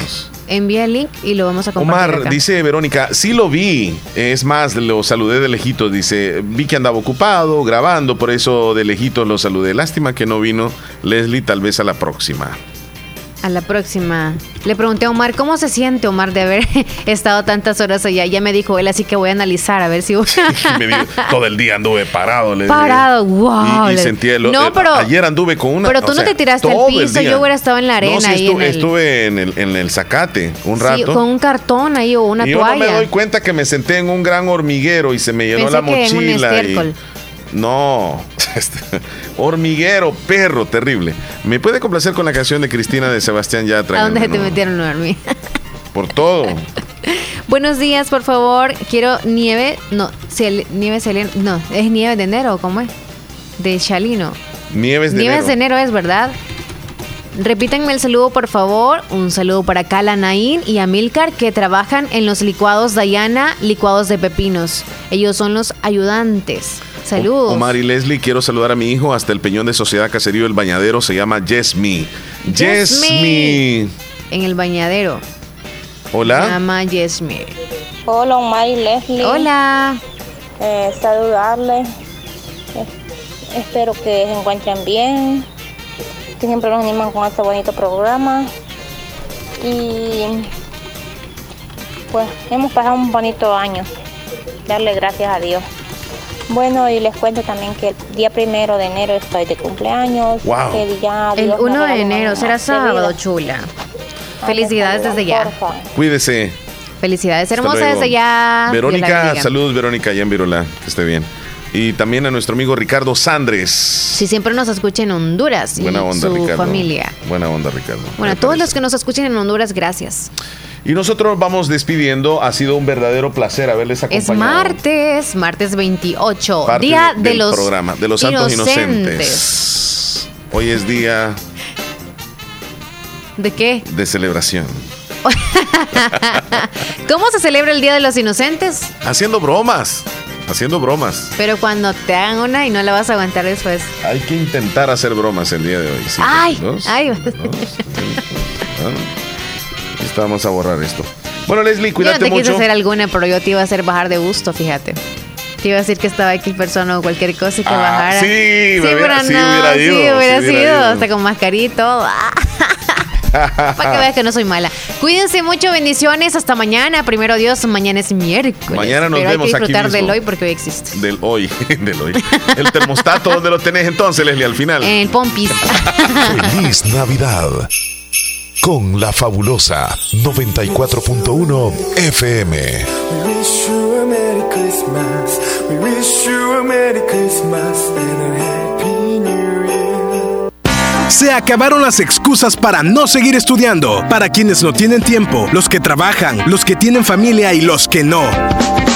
Envía el link y lo vamos a compartir. Omar, acá. dice Verónica, sí lo vi. Es más, lo saludé de lejitos. Dice, vi que andaba ocupado, grabando, por eso de lejitos lo saludé. Lástima que no vino Leslie, tal vez a la próxima. A la próxima. Le pregunté a Omar cómo se siente Omar de haber estado tantas horas allá. Ya me dijo él, así que voy a analizar a ver si me dijo, todo el día anduve parado. le dije. Parado, wow. Y, sentí el, No, el- pero- ayer anduve con una. pero tú no sea, te tiraste al piso, yo hubiera estado en la arena No, sí, ahí estu- en el- estuve en el, en el zacate un Sí, rato. con un cartón ahí o una y yo no me toalla. doy cuenta que me senté en un gran hormiguero y se me llenó Pensé la que en un mochila. No, este, hormiguero, perro, terrible. ¿Me puede complacer con la canción de Cristina de Sebastián Yatra? ¿A dónde se te No, metieron a dormir? Por todo. Buenos días, por favor. Quiero nieve. No, nieve Selena. No, es nieve de enero, ¿cómo es? De Chalino. Nieves de Nieves enero. de enero es, ¿verdad? Repítanme el saludo, por favor. Un saludo para Kala Naín y Amilcar, que trabajan en los licuados Dayana, licuados de pepinos. Ellos son los ayudantes. Saludos. Omar y Leslie, quiero saludar a mi hijo hasta el Peñón de Sociedad Caserío El Bañadero. Se llama Yesmi. Yesmi. En el bañadero. Se Hola. llama Yesmi. Hola, Omar y Leslie. Hola. Eh, saludarles. Eh, espero que se encuentren bien. Que siempre nos animan con este bonito programa. Y pues hemos pasado un bonito año. Darle gracias a Dios. Bueno, y les cuento también que el día primero de enero estoy de cumpleaños. Wow. Que ya El Dios me 1 de enero será sábado, vida. chula. Felicidades desde ya. Cuídese. Felicidades Hasta hermosa luego. desde ya. Verónica, saludos Verónica, allá en Virolá, que esté bien. Y también a nuestro amigo Ricardo Sandres. Si siempre nos escucha en Honduras y Buena onda, su Ricardo. familia. Buena onda, Ricardo. Bueno, a todos los que nos escuchen en Honduras, gracias. Y nosotros vamos despidiendo. Ha sido un verdadero placer haberles Es acompañado. martes, martes 28, Parte día de, del los programa de los santos inocentes. Hoy es día ¿De qué? de celebración. ¿Cómo se celebra el Día de los Inocentes? Haciendo bromas. Haciendo bromas. Pero cuando te hagan una y no la vas a aguantar después. Hay que intentar hacer bromas el día de hoy. Sí, ay, dos, ay. vamos a borrar esto. Bueno, Leslie, Yo no cuídate te quise mucho. hacer alguna, pero yo te iba a hacer bajar de gusto, fíjate. Te iba a decir que estaba X persona o cualquier cosa y que Ah, bajara. sí, me pero hubiera- sí hubiera ido, Sí, sí hubiera hubiera sido, ido. hasta con mascarito. Para que veas que no soy mala. Cuídense mucho, bendiciones. Hasta mañana. Primero Dios, mañana es miércoles. Mañana nos Pero vemos hay que aquí disfrutar del mismo. hoy porque hoy existe. Del hoy, del hoy. El termostato, ¿dónde lo tenés entonces, Leslie, al final? En Pompis. Feliz Navidad. Con la fabulosa 94.1 FM. We wish you a. Se acabaron las excusas para no seguir estudiando. Para quienes no tienen tiempo, los que trabajan, los que tienen familia y los que no.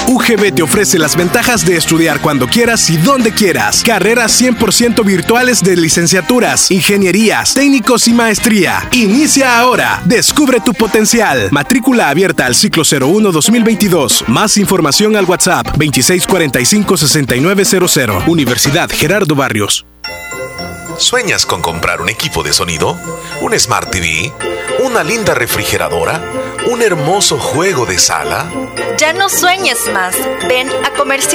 UGB te ofrece las ventajas de estudiar cuando quieras y donde quieras. Carreras 100% virtuales de licenciaturas, ingenierías, técnicos y maestría. Inicia ahora. Descubre tu potencial. Matrícula abierta al ciclo 01-2022. Más información al WhatsApp 2645-6900. Universidad Gerardo Barrios. ¿Sueñas con comprar un equipo de sonido? ¿Un Smart TV? ¿Una linda refrigeradora? ¿Un hermoso juego de sala? Ya no sueñes más. Ven a Comercial